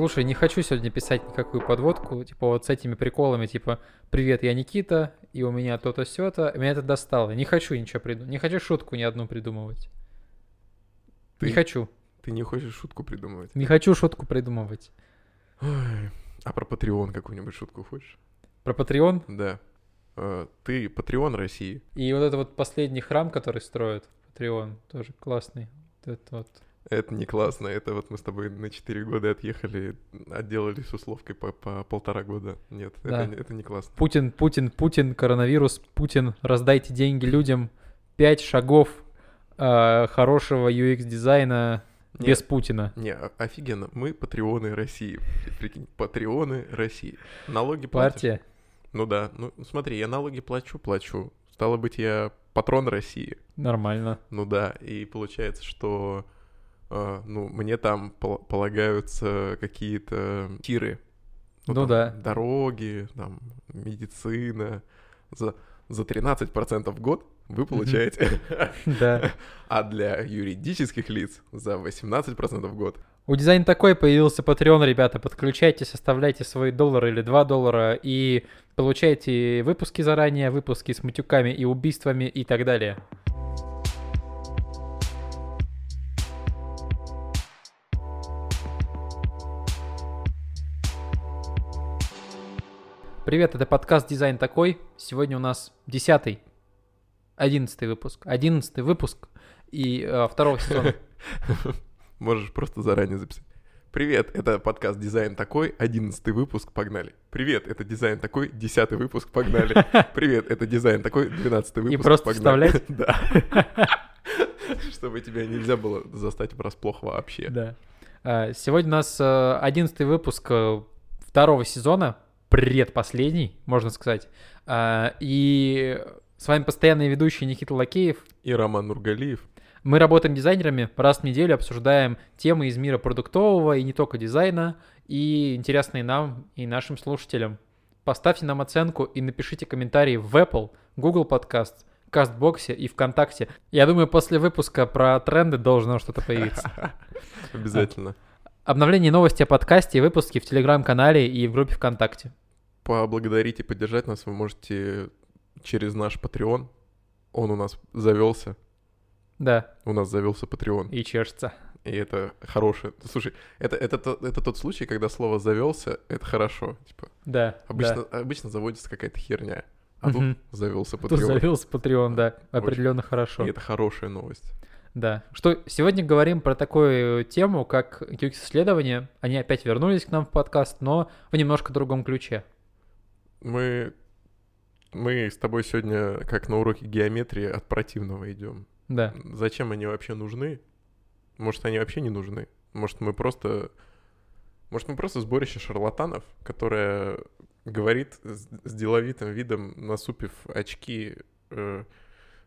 Слушай, не хочу сегодня писать никакую подводку, типа вот с этими приколами, типа «Привет, я Никита, и у меня то-то сё то Меня это достало. Не хочу ничего придумать. Не хочу шутку ни одну придумывать. Ты- Не хочу. Ты не хочешь шутку придумывать? Не хочу шутку придумывать. Ой, А про Patreon какую-нибудь шутку хочешь? Про Patreon Да. Э, Ты Patreon России. и вот это вот последний храм, который строят. Patreon тоже классный. Вот это вот. Это не классно. Это вот мы с тобой на 4 года отъехали, отделались условкой по, по полтора года. Нет, Да. это, не- это не классно. Путин, Путин, Путин, коронавирус, Путин, раздайте деньги людям. Пять шагов э, хорошего UX-дизайна Не, без Путина. Не, офигенно. Мы патреоны России. Прикинь, патреоны России. Налоги платишь? Партия. Ну да. Ну смотри, я налоги плачу, плачу. Стало быть, я патрон России. Нормально. Ну да, и получается, что ну, мне там пол- полагаются какие-то тиры. Ну там да. Дороги, там, медицина. За, за 13% в год вы получаете. Да. А для юридических лиц за 18% в год. У дизайн такой появился Patreon, ребята. Подключайтесь, оставляйте свой доллар или 2 доллара и получайте выпуски заранее, выпуски с матюками и убийствами и так далее. Привет, это подкаст «Дизайн такой». Сегодня у нас десятый, одиннадцатый выпуск. Одиннадцатый выпуск и э, второго сезона. Можешь просто заранее записать. Привет, это подкаст «Дизайн такой», одиннадцатый выпуск, погнали. Привет, это «Дизайн такой», десятый выпуск, погнали. Привет, это «Дизайн такой», двенадцатый выпуск, просто погнали. вставлять? Да. Чтобы тебя нельзя было застать врасплох вообще. Да. А, Сегодня у нас э, одиннадцатый выпуск э, второго сезона, предпоследний, можно сказать. А, И с вами постоянный ведущий Никита Лакеев. И Роман Нургалиев. Мы работаем дизайнерами, раз в неделю обсуждаем темы из мира продуктового и не только дизайна, и интересные нам и нашим слушателям. Поставьте нам оценку и напишите комментарии в Apple, Google Podcast, Кастбоксе и ВКонтакте. Я думаю, после выпуска про тренды должно что-то появиться. Обязательно. Обновление новости о подкасте и выпуски в Телеграм-канале и в группе ВКонтакте. Поблагодарить и поддержать нас вы можете через наш Patreon. Он у нас завелся. Да, У нас завелся Patreon. и чешется. И это хорошее. Слушай, это, это, то- это тот случай, когда слово завелся, это хорошо. Типа, Да, обычно, обычно заводится какая-то херня. А тут завелся да. Тут Patreon. завелся Patreon, да, определенно хорошо. И это хорошая новость. Да. Что сегодня говорим про такую тему, как UX-исследования. Они опять вернулись к нам в подкаст, но в немножко другом ключе. Мы, мы с тобой сегодня, как на уроке геометрии, от противного идем. Да. Зачем они вообще нужны? Может, они вообще не нужны? Может, мы просто... Может, мы просто сборище шарлатанов, которое говорит с, с деловитым видом, насупив очки, э,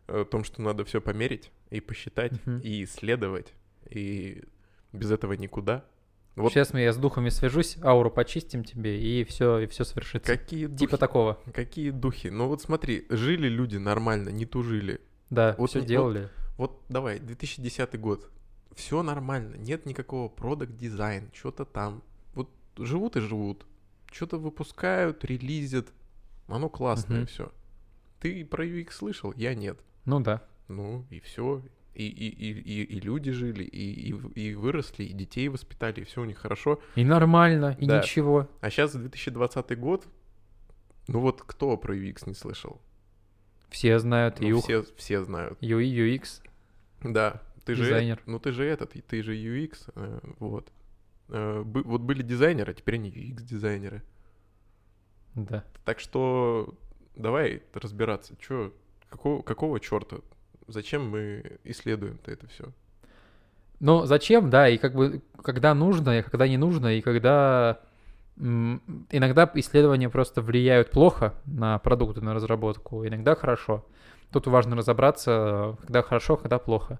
о том, что надо все померить и посчитать, Мгм. и исследовать, и без этого никуда. Вот Сейчас мы я с духами свяжусь, ауру почистим тебе, и все, и все свершится. какие духи, Типа такого. какие духи. Ну вот смотри, жили люди нормально, не тужили. Да, Вот все вот делали. Вот давай, 2010 год. Все нормально, нет никакого продакт дизайн, что-то там. Вот живут и живут. Что-то выпускают, релизят. Оно классное Мгм. все. Ты про UX слышал? Я нет. Ну да. Ну и все. И, и, и, и, люди жили, и, и, и выросли, и детей воспитали, и все у них хорошо. И нормально, и Да. ничего. А сейчас 2020 год. Ну вот кто про UX не слышал? Все знают Ну, UI, все, все знают. UI, UX. Да, ты же, Дизайнер. ну ты же этот, ты же UX, э, вот. Э, вот были дизайнеры, а теперь они UX-дизайнеры. Да. Так что давай разбираться, чё, какого, какого черта, зачем мы исследуем-то это все? Но зачем, да, и как бы когда нужно, и когда не нужно, и когда иногда исследования просто влияют плохо на продукты, на разработку, иногда хорошо. Тут важно разобраться, когда хорошо, когда плохо.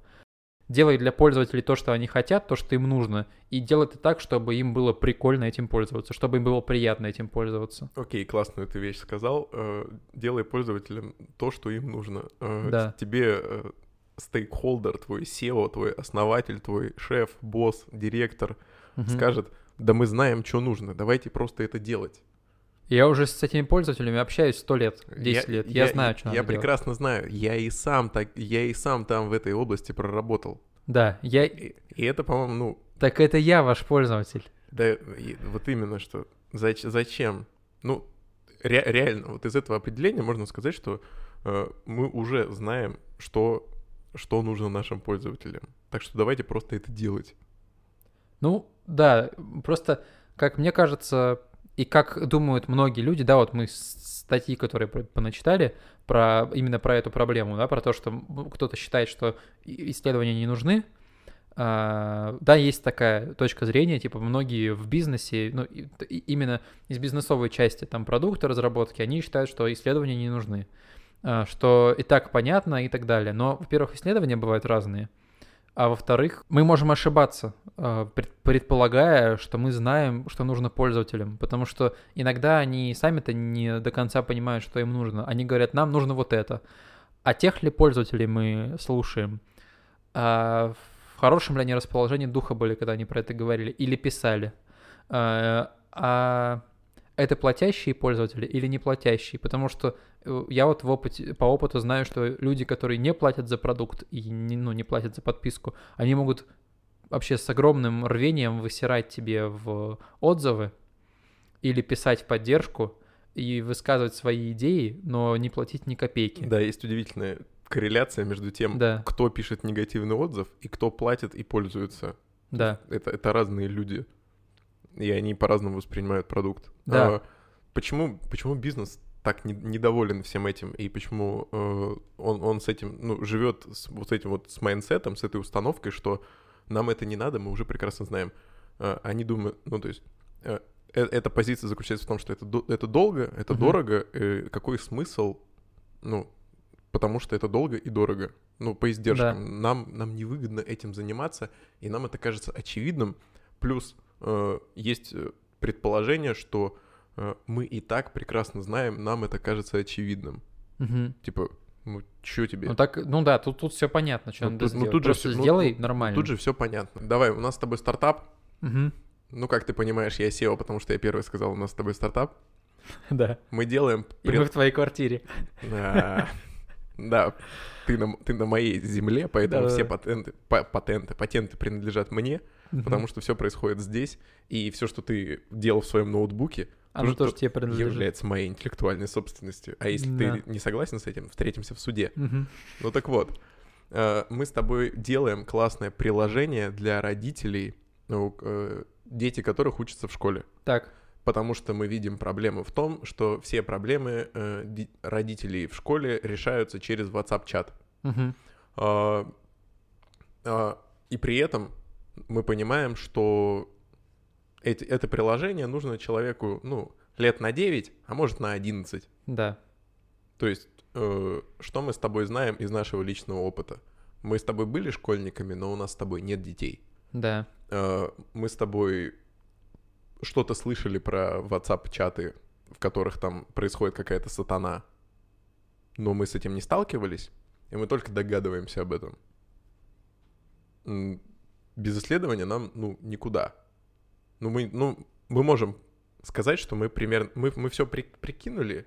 Делай для пользователей то, что они хотят, то, что им нужно, и делай это так, чтобы им было прикольно этим пользоваться, чтобы им было приятно этим пользоваться. Окей, классную ты вещь сказал. Э, делай пользователям то, что им нужно. Э, Да. Тебе э, стейкхолдер, твой SEO, твой основатель, твой шеф, босс, директор Мгм. скажет, Да мы знаем, что нужно, давайте просто это делать. Я уже с этими пользователями общаюсь сто лет, 10 лет. Я, знаю, что Я надо делать. прекрасно знаю. Я и сам так, я и сам там в этой области проработал. Да, я... И, и это, по-моему, ну, Так это я ваш пользователь. да, и вот именно что. Зач- зачем? Ну, ре- реально, вот из этого определения можно сказать, что э, мы уже знаем, что, что нужно нашим пользователям. Так что давайте просто это делать. Ну, да, просто, как мне кажется, и как думают многие люди, да, вот мы статьи, которые поначитали, про именно про эту проблему, да, про то, что м, кто-то считает, что исследования не нужны. А, да, есть такая точка зрения, типа многие в бизнесе, ну, именно из бизнесовой части там продукта разработки, они считают, что исследования не нужны, А, что и так понятно и так далее. Но, во-первых, исследования бывают разные, а во-вторых, мы можем ошибаться, э, пред- предполагая, что мы знаем, что нужно пользователям, потому что иногда они сами-то не до конца понимают, что им нужно. Они говорят, нам нужно вот это. А тех ли пользователей мы слушаем? А в хорошем ли они расположении духа были, когда они про это говорили, или писали? А а это платящие пользователи или не платящие? Потому что э, я вот в опыте, по опыту знаю, что люди, которые не платят за продукт и не, ну, не платят за подписку, они могут вообще с огромным рвением высирать тебе в отзывы или писать в поддержку и высказывать свои идеи, но не платить ни копейки. Да, есть удивительная корреляция между тем, Да. кто пишет негативный отзыв и кто платит и пользуется. Да. Это, это разные люди. И они по-разному воспринимают продукт. Да. А почему, почему бизнес так не- недоволен всем этим? И почему э, он, он с этим, ну, живет с вот этим вот с mindset ом, с этой установкой, что нам это не надо, мы уже прекрасно знаем. А, они думают, ну, то есть... э, э, эта позиция заключается в том, что это, это долго, это Мгм. дорого. э, какой смысл? Ну, потому что это долго и дорого. Ну, по издержкам. Нам, нам невыгодно этим заниматься, и нам это кажется очевидным. Плюс э, есть э, предположение, что э, мы и так прекрасно знаем, нам это кажется очевидным. Мгм. Типа, ну, чё тебе? Ну так, ну да, тут, тут все понятно, что Ну, надо тут- ну, сделать. тут же Просто всё- ну, сделай ну, нормально. Тут же все понятно. Давай, у нас с тобой стартап. Мгм. Ну, как ты понимаешь, я SEO, потому что я первый сказал, у нас с тобой стартап. Да. Мы делаем... И пред- мы в твоей квартире. Да, Да, ты на, ты на моей земле, поэтому Да-да-да. все патенты, па- патенты, патенты принадлежат мне, потому что все происходит здесь, и все, что ты делал в своем ноутбуке, Оно тоже тоже то- тебе принадлежит. является моей интеллектуальной собственностью. А если Да. ты не согласен с этим, встретимся в суде. Мгм. Ну так вот, э, мы с тобой делаем классное приложение для родителей, ну, э, дети которых учатся в школе. Так, Потому что мы видим проблему в том, что все проблемы э, ди- родителей в школе решаются через WhatsApp-чат. мгм. А, а, И при этом мы понимаем, что эти, это приложение нужно человеку, ну, лет на 9, а может на 11. да. То есть, э, что мы с тобой знаем из нашего личного опыта? Мы с тобой были школьниками, но у нас с тобой нет детей. Да. Э, мы с тобой что-то слышали про WhatsApp-чаты, в которых там происходит какая-то сатана, но мы с этим не сталкивались, и мы только догадываемся об этом. Без исследования нам, ну, никуда. Ну, мы, ну, мы можем сказать, что мы примерно, мы, мы все прикинули,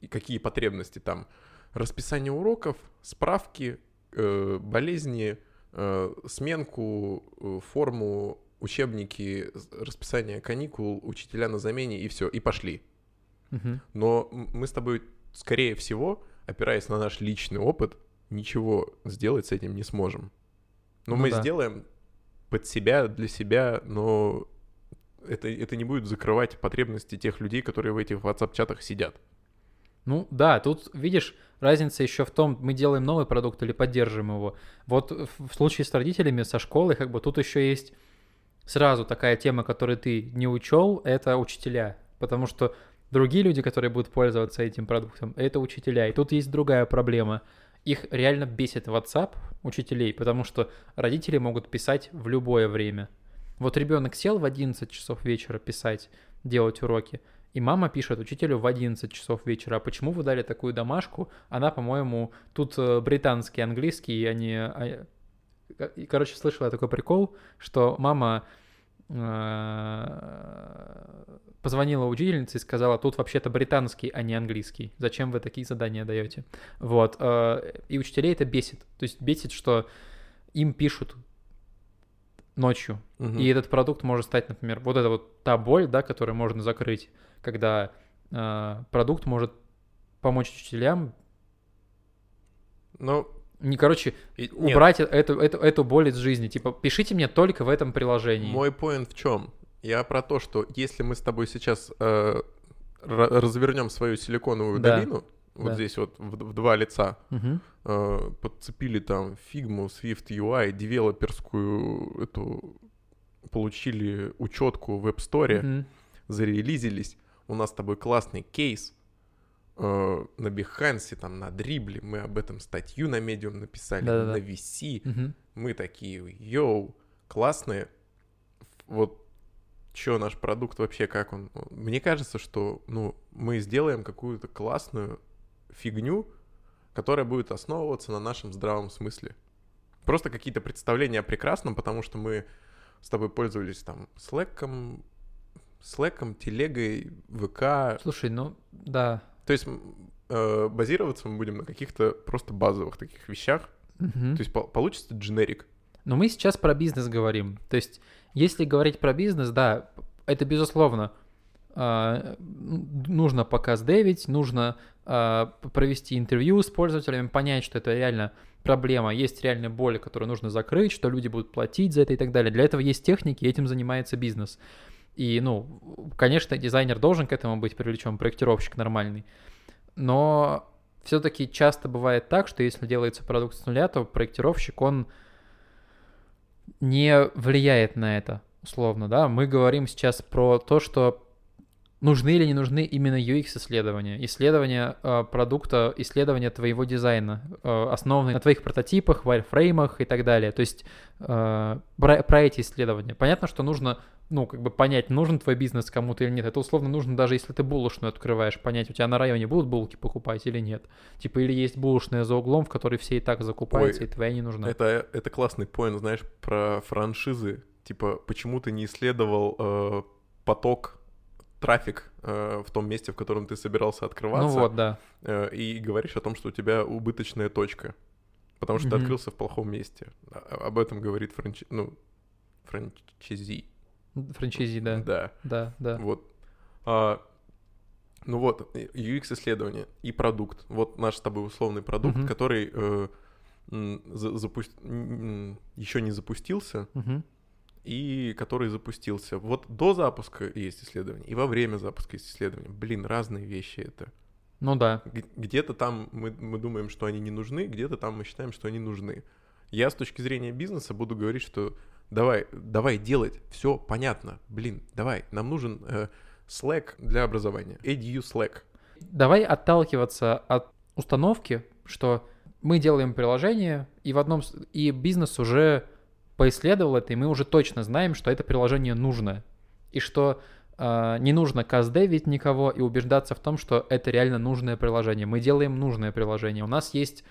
и какие потребности там. Расписание уроков, справки, э, болезни, э, сменку, э, форму, учебники, расписание каникул, учителя на замене и все, и пошли. Мгм. Но мы с тобой, скорее всего, опираясь на наш личный опыт, ничего сделать с этим не сможем. Но Ну мы да. сделаем под себя, для себя, но это, это не будет закрывать потребности тех людей, которые в этих WhatsApp-чатах сидят. Ну да, тут, видишь, разница еще в том, мы делаем новый продукт или поддерживаем его. Вот в случае с родителями, со школой, как бы тут еще есть сразу такая тема, которую ты не учел, это учителя. Потому что другие люди, которые будут пользоваться этим продуктом, это учителя. И тут есть другая проблема. Их реально бесит WhatsApp учителей, потому что родители могут писать в любое время. Вот ребенок сел в 11 часов вечера писать, делать уроки, и мама пишет учителю в 11 часов вечера, а почему вы дали такую домашку? Она, по-моему, тут э, британский, английский, а, и, Короче, слышала я такой прикол, что мама э, позвонила учительница и сказала, тут вообще-то британский, а не английский. Зачем вы такие задания даете? Вот. э, И учителей это бесит. То есть бесит, что им пишут ночью, Мгм. и этот продукт может стать, например, вот это вот та боль, да, которую можно закрыть, когда э, продукт может помочь учителям, Ну, не, короче, нет, убрать э- эту, эту, эту боль из жизни. Типа, пишите мне только в этом приложении. Мой поинт в чем? Я про то, что если мы с тобой сейчас э, ра- развернем свою силиконовую Да. долину, вот Да. здесь вот в, в два лица, Мгм. э, подцепили там фигму, Swift UI, девелоперскую эту, получили учетку в App Store, Мгм. зарелизились, у нас с тобой классный кейс, э, на Behance, там, на Дрибле, мы об этом статью на Medium написали, Да-да-да. на VC, Мгм. мы такие, йоу, классные, вот что наш продукт вообще, как он? Мне кажется, что, ну, мы сделаем какую-то классную фигню, которая будет основываться на нашем здравом смысле. Просто какие-то представления о прекрасном, потому что мы с тобой пользовались там Slack'ом, Slack'ом, телегой, ВК. Слушай, ну да. То есть э, базироваться мы будем на каких-то просто базовых таких вещах. Мгм. То есть по- получится дженерик. Но мы сейчас про бизнес говорим. То есть, если говорить про бизнес, да, это безусловно н- нужно показ дэвить, нужно п- провести интервью с пользователями, понять, что это реально проблема, есть реальная боль, которую нужно закрыть, что люди будут платить за это и так далее. Для этого есть техники, и этим занимается бизнес. И, ну, конечно, дизайнер должен к этому быть привлечен, проектировщик нормальный. Но все-таки часто бывает так, что если делается продукт с нуля, то проектировщик, он не влияет на это, условно, да. Мы говорим сейчас про то, что нужны или не нужны именно UX-исследования, исследования э, продукта, исследования твоего дизайна, э, основанные на твоих прототипах, вайрфреймах и так далее. То есть э, про, про эти исследования. Понятно, что нужно, ну, как бы понять, нужен твой бизнес кому-то или нет. Это условно нужно даже если ты булочную открываешь, понять, у тебя на районе будут булки покупать или нет. Типа, или есть булочная за углом, в которой все и так закупаются, Ой, и твоя не нужна. Это, это классный поинт, знаешь, про франшизы. Типа, почему ты не исследовал э, поток, трафик э, в том месте, в котором ты собирался открываться, Ну вот, да. э, и говоришь о том, что у тебя убыточная точка, потому что ты Мгм. открылся в плохом месте. А- Об этом говорит франчи... ну, франчайзи. Франчайзи, да. Да. Да, да. Вот. А, ну вот, UX-исследование и продукт. Вот наш с тобой условный продукт, Мгм. который э, запу- еще не запустился, Мгм. И который запустился. Вот до запуска есть исследование, и во время запуска есть исследование. Блин, разные вещи это. Ну да. Где-то там мы, мы думаем, что они не нужны, где-то там мы считаем, что они нужны. Я с точки зрения бизнеса буду говорить, что давай, давай делать, все понятно. Блин, давай, нам нужен э, Slack для образования. Edu Slack. Давай отталкиваться от установки, что мы делаем приложение, и в одном и бизнес уже поисследовал это, и мы уже точно знаем, что это приложение нужно, и что э, не нужно каздевить никого и убеждаться в том, что это реально нужное приложение. Мы делаем нужное приложение. У нас есть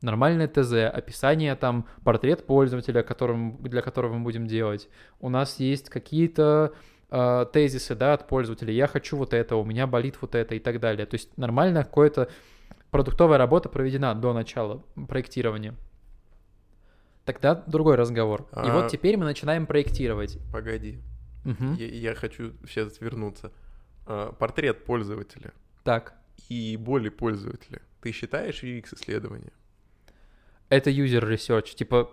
нормальное ТЗ, описание там, портрет пользователя, которым, для которого мы будем делать. У нас есть какие-то э, тезисы, да, от пользователя. Я хочу вот это, у меня болит вот это и так далее. То есть нормально какое-то продуктовая работа проведена до начала проектирования. Тогда другой разговор. И А- вот теперь мы начинаем проектировать. Погоди, Мгм. я, я хочу сейчас вернуться. А, портрет пользователя Так, и боли пользователя. Ты считаешь UX-исследование? это user research. Типа,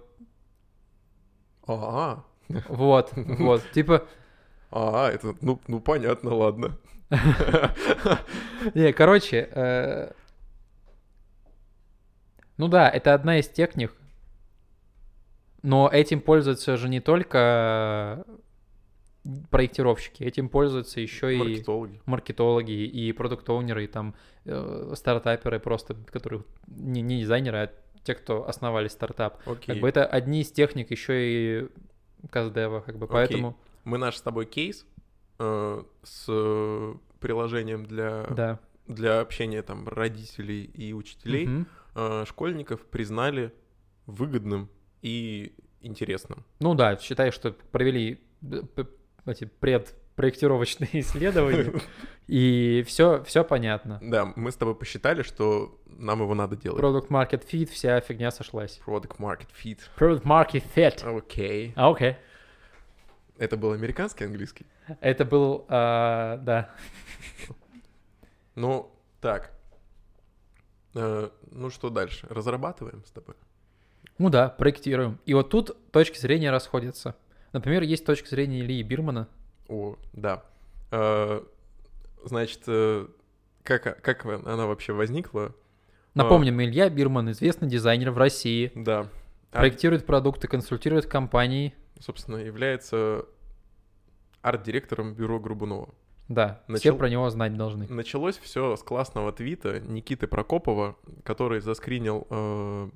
А, вот, вот. Типа, а, это, ну, ну понятно, ладно. Не, короче, э, ну да, это одна из техник, но этим пользуются же не только проектировщики, этим пользуются еще и Маркетологи. и продукт-оунеры, и там э, стартаперы просто, которые не, не дизайнеры, а те, кто основали стартап. Окей. Как бы это одни из техник еще и каздева, как бы, Окей. поэтому, Мы наш с тобой кейс э, с э, приложением для, да. для общения там родителей и учителей, Мгм. э, школьников признали выгодным и интересным. Ну да, считай, что провели п- эти предпроектировочные исследования, и все, все понятно. Да, мы с тобой посчитали, что нам его надо делать. Product Market Fit, вся фигня сошлась. Product Market Fit. Product Market Fit. Окей. А, окей. Это был американский английский? Это был, а, да. Ну, так. Э, ну, что дальше? Разрабатываем с тобой? Ну да, проектируем. И вот тут точки зрения расходятся. Например, есть точка зрения Ильи Бирмана. О, да. Э, Значит, э, как, как она вообще возникла? Напомним, Илья Бирман, известный дизайнер в России, Да. А, проектирует продукты, консультирует компании. собственно, является арт-директором бюро Грубунова. Да, все Начал- про него знать должны. Началось все с классного твита Никиты Прокопова, который заскринил э,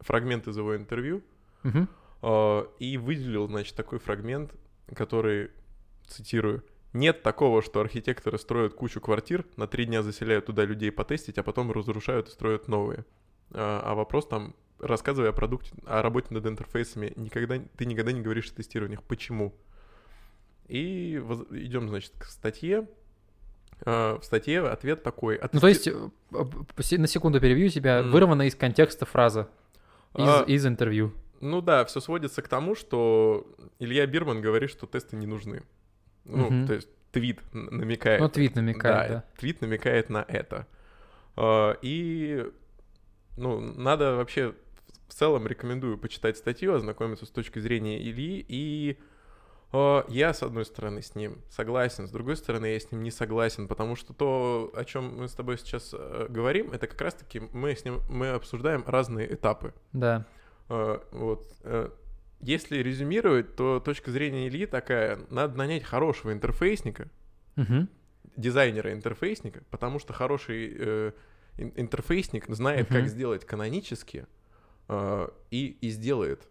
фрагмент из его интервью Мгм. э, и выделил, значит, такой фрагмент, который, цитирую, «Нет такого, что архитекторы строят кучу квартир, на три дня заселяют туда людей потестить, а потом разрушают и строят новые». А, а вопрос там, рассказывая о продукте, о работе над интерфейсами, никогда, ты никогда не говоришь о тестированиях. Почему? И воз- идем, значит, к статье. А, В статье ответ такой. «А Ну, то есть, э, на секунду перебью тебя, Мгм. вырвана из контекста фраза из, А, из интервью. Ну да, все сводится к тому, что Илья Бирман говорит, что тесты не нужны. Ну, Мгм. то есть твит намекает. Ну, твит намекает, да. твит намекает на это. А, И, ну, надо вообще в целом рекомендую почитать статью, ознакомиться с точки зрения Ильи. И я, с одной стороны, с ним согласен, с другой стороны, я с ним не согласен, потому что то, о чем мы с тобой сейчас э, говорим, это как раз-таки мы с ним мы обсуждаем разные этапы. Да. Э, Вот. э, Если резюмировать, то точка зрения Ильи такая, надо нанять хорошего интерфейсника, Мгм. дизайнера интерфейсника, потому что хороший ин- интерфейсник знает, как Мгм. сделать канонически, и, и сделает.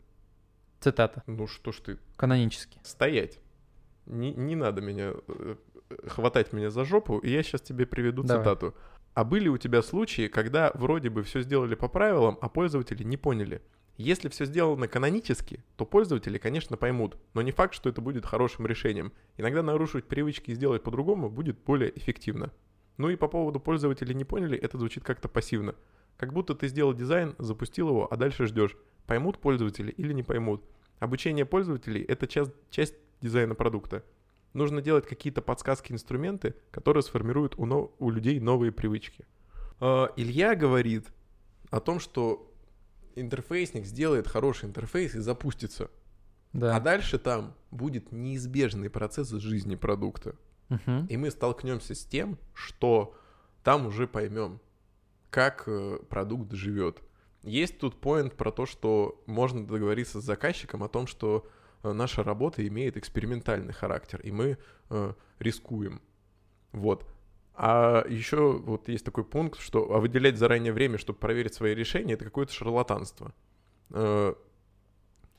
Цитата. Ну что ж ты, Канонически. стоять. Не, не надо меня э, хватать меня за жопу, и я сейчас тебе приведу Давай. цитату. А были у тебя случаи, когда вроде бы все сделали по правилам, а пользователи не поняли? Если все сделано канонически, то пользователи, конечно, поймут, но не факт, что это будет хорошим решением. Иногда нарушить привычки и сделать по-другому будет более эффективно. Ну и по поводу пользователей не поняли, это звучит как-то пассивно. Как будто ты сделал дизайн, запустил его, а дальше ждешь, поймут пользователи или не поймут. Обучение пользователей — это часть, часть дизайна продукта. Нужно делать какие-то подсказки, инструменты, которые сформируют у, но- у людей новые привычки. А, Илья говорит о том, что интерфейсник сделает хороший интерфейс и запустится. Да. А дальше там будет неизбежный процесс жизни продукта. Мгм. И мы столкнемся с тем, что там уже поймем, как э, продукт живет. Есть тут поинт про то, что можно договориться с заказчиком о том, что э, наша работа имеет экспериментальный характер, и мы э, рискуем. Вот. А еще вот есть такой пункт, что а выделять заранее время, чтобы проверить свои решения, это какое-то шарлатанство. Э,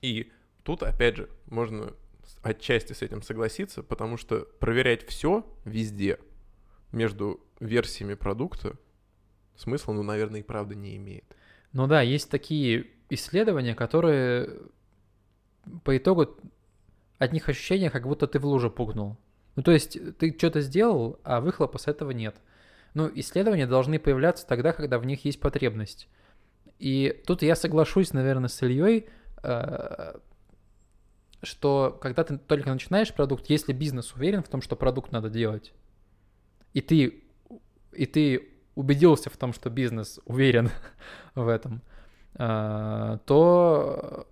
И тут, опять же, можно отчасти с этим согласиться, потому что проверять все везде между версиями продукта смысла, ну, наверное, и правда не имеет. Ну да, есть такие исследования, которые по итогу от них ощущение, как будто ты в лужу пугнул. Ну то есть ты что-то сделал, а выхлопа с этого нет. Ну, исследования должны появляться тогда, когда в них есть потребность. И тут я соглашусь, наверное, с Ильей, э, что когда ты только начинаешь продукт, если бизнес уверен в том, что продукт надо делать, и ты, и ты убедился в том, что бизнес уверен в этом, а, то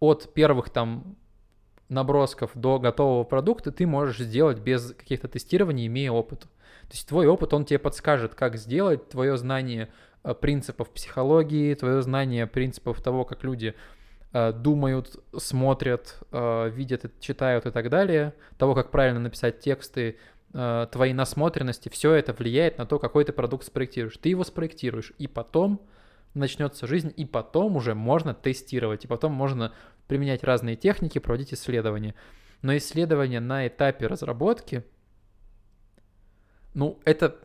от первых там набросков до готового продукта ты можешь сделать без каких-то тестирований, имея опыт. То есть твой опыт, он тебе подскажет, как сделать, твое знание э, принципов психологии, твое знание принципов того, как люди э, думают, смотрят, э, видят, читают и так далее, того, как правильно написать тексты, э, твоей насмотренности, все это влияет на то, какой ты продукт спроектируешь. Ты его спроектируешь, и потом начнется жизнь, и потом уже можно тестировать, и потом можно применять разные техники, проводить исследования. Но исследования на этапе разработки, ну, это,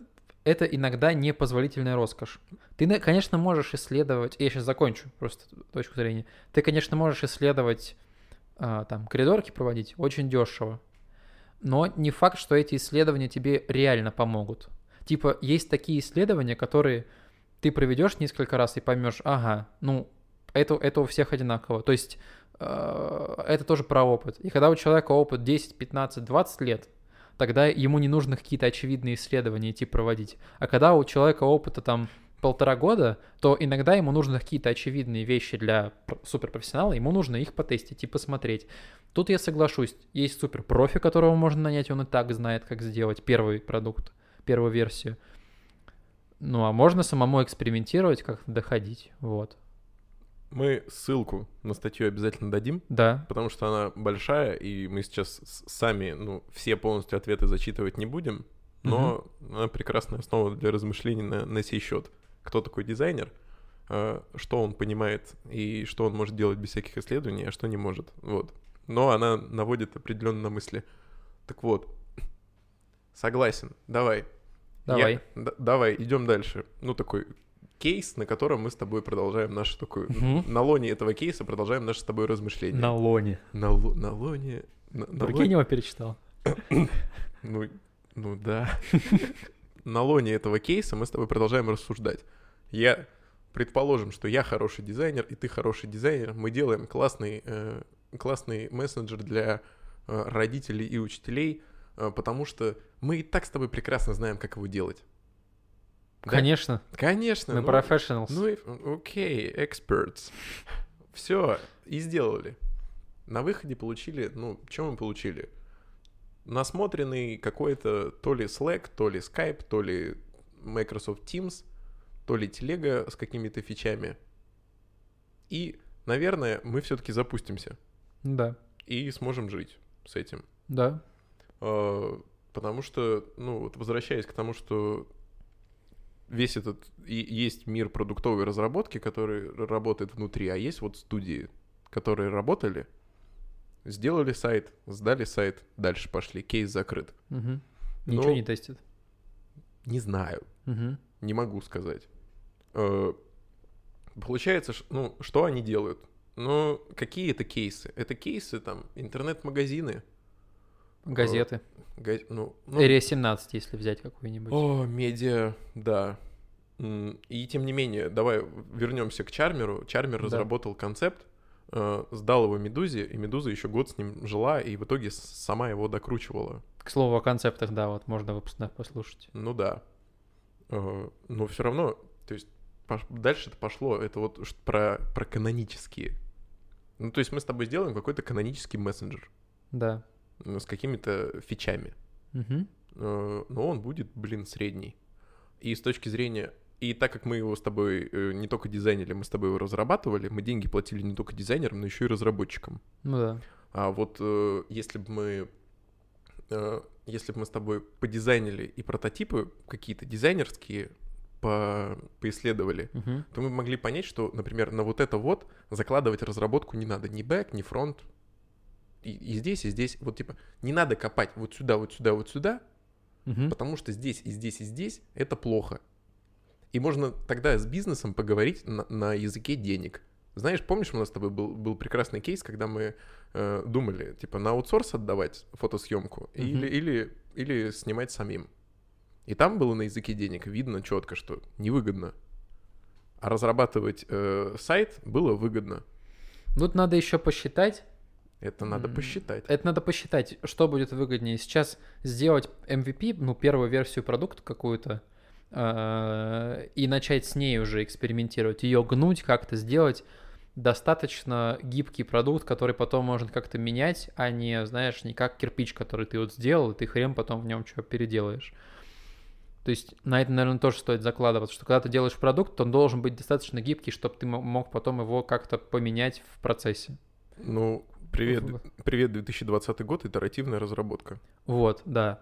это иногда непозволительная роскошь. Ты, конечно, можешь исследовать, я сейчас закончу просто точку зрения, ты, конечно, можешь исследовать а, там коридорки проводить очень дешево. Но не факт, что эти исследования тебе реально помогут. Типа, есть такие исследования, которые ты проведешь несколько раз и поймешь, ага, ну, это, это у всех одинаково. То есть э, это тоже про опыт. И когда у человека опыт 10, 15, 20 лет, тогда ему не нужно какие-то очевидные исследования идти проводить. А когда у человека опыта там полтора года, то иногда ему нужны какие-то очевидные вещи для суперпрофессионала, ему нужно их потестить и посмотреть. Тут я соглашусь, есть суперпрофи, которого можно нанять, он и так знает, как сделать первый продукт, первую версию. Ну, а можно самому экспериментировать, как доходить, вот. Мы ссылку на статью обязательно дадим. Да. Потому что она большая, и мы сейчас сами, ну, все полностью ответы зачитывать не будем, но угу. она прекрасная основа для размышлений на, на сей счет кто такой дизайнер, а, что он понимает и что он может делать без всяких исследований, а что не может. Вот. Но она наводит определенно на мысли. Так вот, согласен, давай. Давай. Я, да, давай, идем дальше. Ну, такой кейс, на котором мы с тобой продолжаем наше такое... Угу. На лоне этого кейса продолжаем наше с тобой размышление. На лоне. На, на лоне... На, на Тургенева лоне... перечитал. ну, ну да. на лоне этого кейса мы с тобой продолжаем рассуждать. Я, предположим, что я хороший дизайнер, и ты хороший дизайнер, мы делаем классный, э, классный мессенджер для э, родителей и учителей, э, потому что мы и так с тобой прекрасно знаем, как его делать. Конечно. Да? Конечно. Мы ну, professionals. Ну, окей, okay, experts. Все, и сделали. На выходе получили, ну, что мы получили? насмотренный какой-то то ли Slack, то ли Skype, то ли Microsoft Teams, то ли телега с какими-то фичами. И, наверное, мы все-таки запустимся. Да. И сможем жить с этим. Да. А, потому что, ну, вот возвращаясь к тому, что весь этот и есть мир продуктовой разработки, который работает внутри, а есть вот студии, которые работали, Сделали сайт, сдали сайт, дальше пошли, кейс закрыт. Угу. Ничего Но... не тестит. Не знаю. Угу. Не могу сказать. Э, получается, ну, что они делают? Ну, какие это кейсы? Это кейсы, там, интернет-магазины. Газеты. Газ... Ну, ну... Эрия 17, если взять какую-нибудь. О, медиа, да. И тем не менее, давай вернемся к Чармеру. Чармер да. разработал концепт, э, сдал его Медузе, и Медуза еще год с ним жила, и в итоге сама его докручивала. К слову о концептах, да, вот можно выпуск послушать. Ну да. Э, но все равно, то есть. Дальше это пошло, это вот про, про канонические. Ну, то есть мы с тобой сделаем какой-то канонический мессенджер. Да. С какими-то фичами. Угу. Но он будет, блин, средний. И с точки зрения и так как мы его с тобой э, не только дизайнили, мы с тобой его разрабатывали, мы деньги платили не только дизайнерам, но еще и разработчикам. Ну да. А вот э, если бы мы если бы мы с тобой подизайнили и прототипы какие-то дизайнерские по, поисследовали, uh-huh. то мы могли понять, что, например, на вот это вот закладывать разработку не надо, ни бэк, ни фронт, и, и здесь, и здесь, вот типа, не надо копать вот сюда, вот сюда, вот сюда, uh-huh. потому что здесь, и здесь, и здесь это плохо. И можно тогда с бизнесом поговорить на, на языке денег. Знаешь, помнишь, у нас с тобой был, был прекрасный кейс, когда мы э, думали, типа, на аутсорс отдавать фотосъемку mm-hmm. или, или, или снимать самим. И там было на языке денег видно четко, что невыгодно. А разрабатывать э, сайт было выгодно. Тут надо еще посчитать. Это надо посчитать. Это надо посчитать, что будет выгоднее. Сейчас сделать MVP, ну, первую версию продукта какую-то, Э, и начать с ней уже экспериментировать, ее гнуть, как-то сделать достаточно гибкий продукт, который потом можно как-то менять, а не, знаешь, не как кирпич, который ты вот сделал, и ты хрен потом в нем что переделаешь. То есть на это, наверное, тоже стоит закладываться, что когда ты делаешь продукт, то он должен быть достаточно гибкий, чтобы ты мог потом его как-то поменять в процессе. Ну, привет, привет 2020 год, итеративная разработка. Вот, да.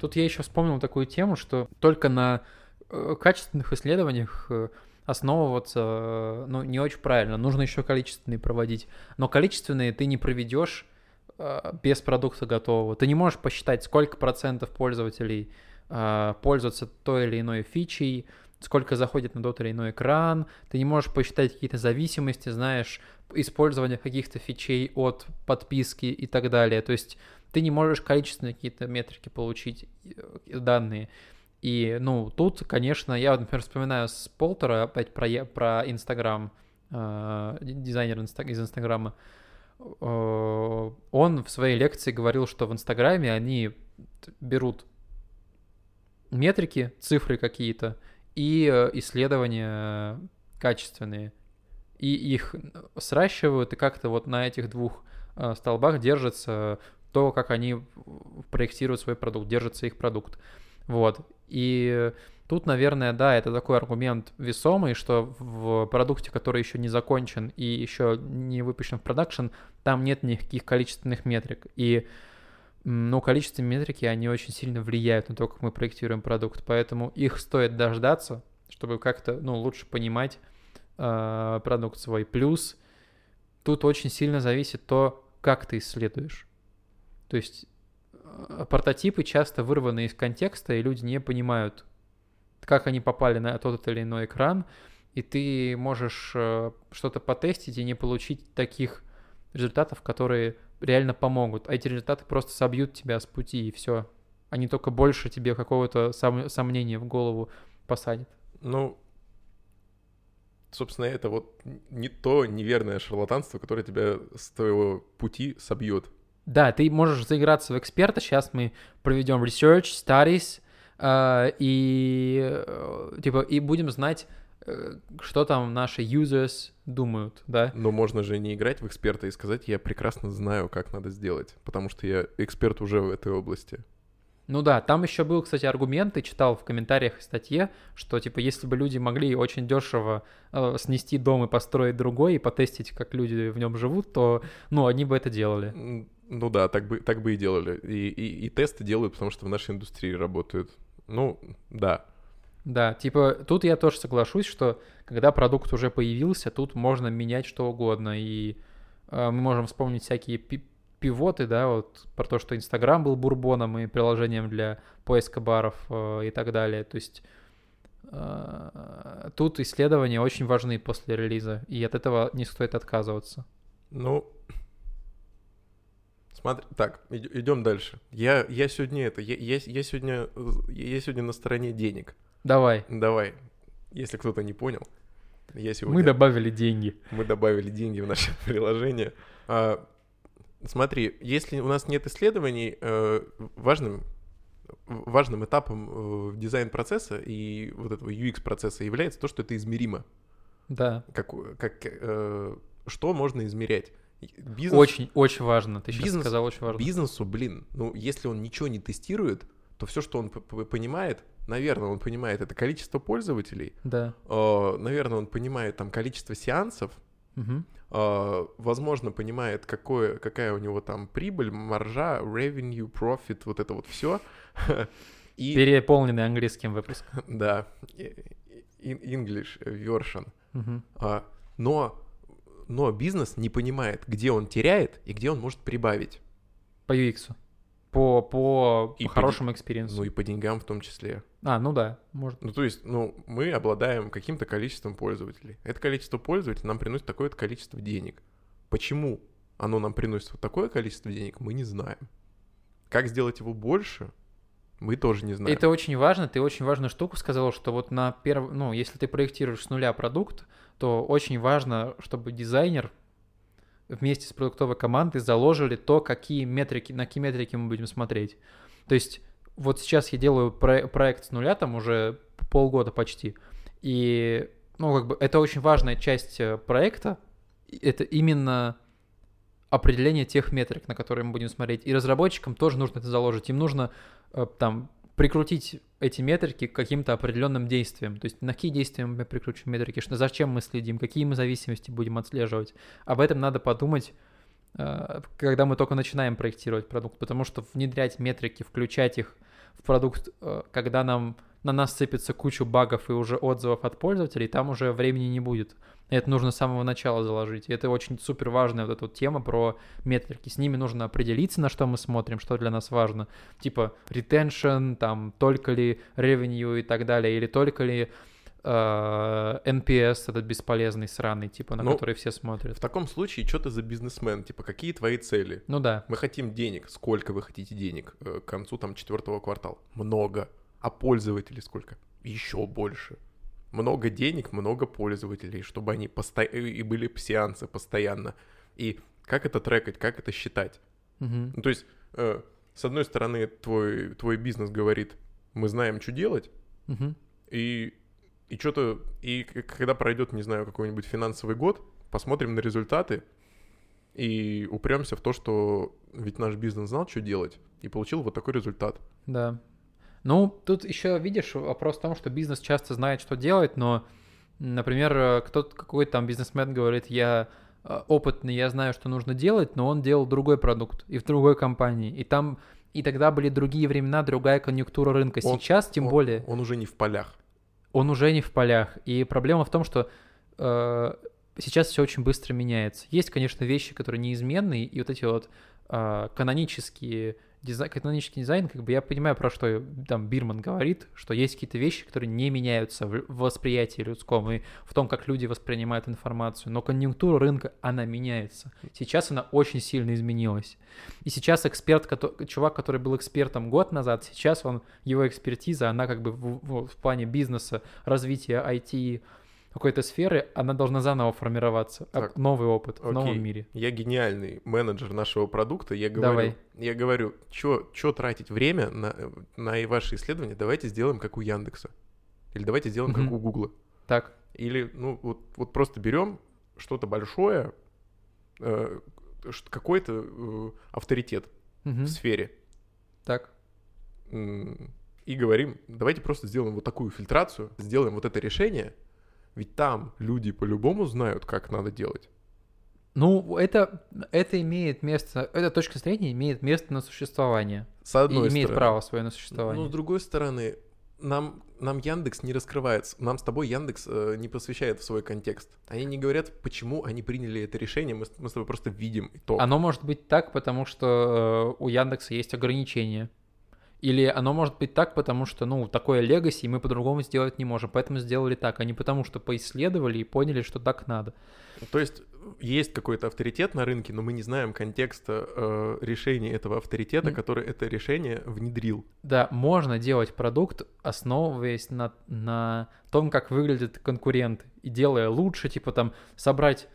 Тут я еще вспомнил такую тему, что только на э, качественных исследованиях э, основываться, э, ну, не очень правильно. Нужно еще количественные проводить. Но количественные ты не проведешь без продукта готового. Ты не можешь посчитать, сколько процентов пользователей пользуются той или иной фичей, сколько заходит на тот или иной экран, ты не можешь посчитать какие-то зависимости, знаешь, использование каких-то фичей от подписки и так далее. То есть ты не можешь количественные какие-то метрики получить, э, данные. И, ну, тут, конечно, я, например, вспоминаю с Полтера, опять про, про Инстаграм, э, дизайнер из Инстаграма, э, он в своей лекции говорил, что в Инстаграме они берут метрики, цифры какие-то и э, исследования качественные, и их сращивают, и как-то вот на этих двух э, столбах держится то, как они проектируют свой продукт, держится их продукт. Вот. И тут, наверное, да, это такой аргумент весомый, что в продукте, который еще не закончен и еще не выпущен в продакшн, там нет никаких количественных метрик. И ну, количественные метрики, они очень сильно влияют на то, как мы проектируем продукт, поэтому их стоит дождаться, чтобы как-то, ну, лучше понимать э, продукт свой. Плюс тут очень сильно зависит то, как ты исследуешь. То есть прототипы часто вырваны из контекста, и люди не понимают, как они попали на тот или иной экран, и ты можешь э, что-то потестить и не получить таких результатов, которые реально помогут. А эти результаты просто собьют тебя с пути, и все. Они только больше тебе какого-то сом- сомнения в голову посадят. Ну, собственно, это вот не то неверное шарлатанство, которое тебя с твоего пути собьет. Да, ты можешь заиграться в эксперта. Сейчас мы проведем research, studies, э, и э, типа и будем знать Э, что там наши users думают, да? Но можно же не играть в эксперта и сказать, я прекрасно знаю, как надо сделать, потому что я эксперт уже в этой области. Ну да, там еще был, кстати, аргумент, ты читал в комментариях в статье, что, типа, если бы люди могли очень дешево э, снести дом и построить другой, и потестить, как люди в нем живут, то, ну, они бы это делали. Ну да, так бы, так бы и делали. И, и, и тесты делают, потому что в нашей индустрии работают. Ну, да. Да, типа тут я тоже соглашусь, что когда продукт уже появился, тут можно менять что угодно. И э, мы можем вспомнить всякие пивоты, да, вот про то, что Инстаграм был бурбоном и приложением для поиска баров э, и так далее. То есть э, тут исследования очень важны после релиза, и от этого не стоит отказываться. Ну, Смотри, так, идем дальше. Я, я сегодня это, я, я, я сегодня, я сегодня на стороне денег. Давай. Давай. Если кто-то не понял, я сегодня... Мы добавили деньги. Мы добавили деньги в наше приложение. А, смотри, если у нас нет исследований, э, важным, важным этапом э, дизайн-процесса и вот этого UX-процесса является то, что это измеримо. Да. Как, как, э, что можно измерять? Бизнес, очень, очень важно. Ты бизнес, сейчас сказал очень важно. Бизнесу, блин, ну если он ничего не тестирует, то все, что он понимает, наверное, он понимает это количество пользователей. Да. Э, наверное, он понимает там количество сеансов. Угу. Э, возможно, понимает, какое, какая у него там прибыль, маржа, revenue, profit, вот это вот все. И... Переполненный английским выпуск. Да. English version. Угу. Но, но бизнес не понимает, где он теряет и где он может прибавить. По UX по, по, и по хорошему experience у. Ну и по деньгам в том числе. А, ну да, может. Ну то есть, ну, мы обладаем каким-то количеством пользователей. Это количество пользователей нам приносит такое-то количество денег. Почему оно нам приносит вот такое количество денег, мы не знаем. Как сделать его больше, мы тоже не знаем. Это очень важно. Ты очень важную штуку сказал, что вот на перв... ну, если ты проектируешь с нуля продукт, то очень важно, чтобы дизайнер вместе с продуктовой командой заложили то, какие метрики, на какие метрики мы будем смотреть. То есть вот сейчас я делаю про- проект с нуля, там уже полгода почти, и ну, как бы это очень важная часть э, проекта, это именно определение тех метрик, на которые мы будем смотреть. И разработчикам тоже нужно это заложить. Им нужно э, там прикрутить эти метрики к каким-то определенным действиям. То есть на какие действия мы прикручиваем метрики, что, зачем мы следим, какие мы зависимости будем отслеживать. Об этом надо подумать, э, когда мы только начинаем проектировать продукт, потому что внедрять метрики, включать их в продукт, э, когда нам на нас сыпется кучу багов и уже отзывов от пользователей, там уже времени не будет. Это нужно с самого начала заложить. И это очень супер важная вот эта вот тема про метрики. С ними нужно определиться, на что мы смотрим, что для нас важно. Типа retention, там, только ли revenue и так далее, или только ли э, NPS этот бесполезный, сраный, типа, на Ну, который все смотрят. В таком случае, что ты за бизнесмен? Типа, какие твои цели? Ну да, Мы хотим денег. Сколько вы хотите денег э, к концу там четвертого квартала? Много. А пользователей сколько? Еще больше. Много денег, много пользователей, чтобы они посто... и были сеансы постоянно. И как это трекать, как это считать? Мгм. Ну, то есть, э, с одной стороны, твой, твой бизнес говорит, мы знаем, что делать, Мгм. и, и что-то, и когда пройдет, не знаю, какой-нибудь финансовый год, посмотрим на результаты и упремся в то, что ведь наш бизнес знал, что делать, и получил вот такой результат. Да. Ну, тут еще, видишь, вопрос в том, что бизнес часто знает, что делать, но, например, э, кто-то, какой-то там бизнесмен говорит, я э, опытный, я знаю, что нужно делать, но он делал другой продукт и в другой компании, и там, и тогда были другие времена, другая конъюнктура рынка. Он- Сейчас, тем он- более, Он уже не в полях. он уже не в полях. И проблема в том, что э, сейчас все очень быстро меняется. Есть, конечно, вещи, которые неизменные, и вот эти вот э, канонические дизай- канонический дизайн, как бы я понимаю, про что там Бирман говорит, что есть какие-то вещи, которые не меняются в восприятии людском и в том, как люди воспринимают информацию. Но конъюнктура рынка, она меняется. Сейчас она очень сильно изменилась. И сейчас эксперт, кото- чувак, который был экспертом год назад, сейчас он, его экспертиза, она как бы в, в- в плане бизнеса, развития IT, какой-то сферы, она должна заново формироваться. Так, Новый опыт в окей. новом мире. Я гениальный менеджер нашего продукта. Я говорю, Давай. я говорю, что тратить время на, на ваши исследования? Давайте сделаем как у Яндекса. Или давайте сделаем как у Гугла. Так, Или, ну, вот, вот просто берем что-то большое, э, какой-то э, авторитет в сфере, так. и говорим, давайте просто сделаем вот такую фильтрацию, сделаем вот это решение, ведь там люди по-любому знают, как надо делать. Ну, это, это имеет место, эта точка зрения имеет место на существование. С одной и имеет стороны. право свое на Но существование. с другой стороны, нам, нам Яндекс не раскрывается, нам с тобой Яндекс э, не посвящает в свой контекст. Они не говорят, почему они приняли это решение, мы, мы с тобой просто видим итог. Оно может быть так, потому что э, у Яндекса есть ограничения. Или оно может быть так, потому что, ну, такое легаси, и мы по-другому сделать не можем. Поэтому сделали так, а не потому что поисследовали и поняли, что так надо. То есть есть какой-то авторитет на рынке, но мы не знаем контекста э, решения этого авторитета, М. который это решение внедрил. Да, можно делать продукт, основываясь на, на том, как выглядят конкуренты, и делая лучше, типа там собрать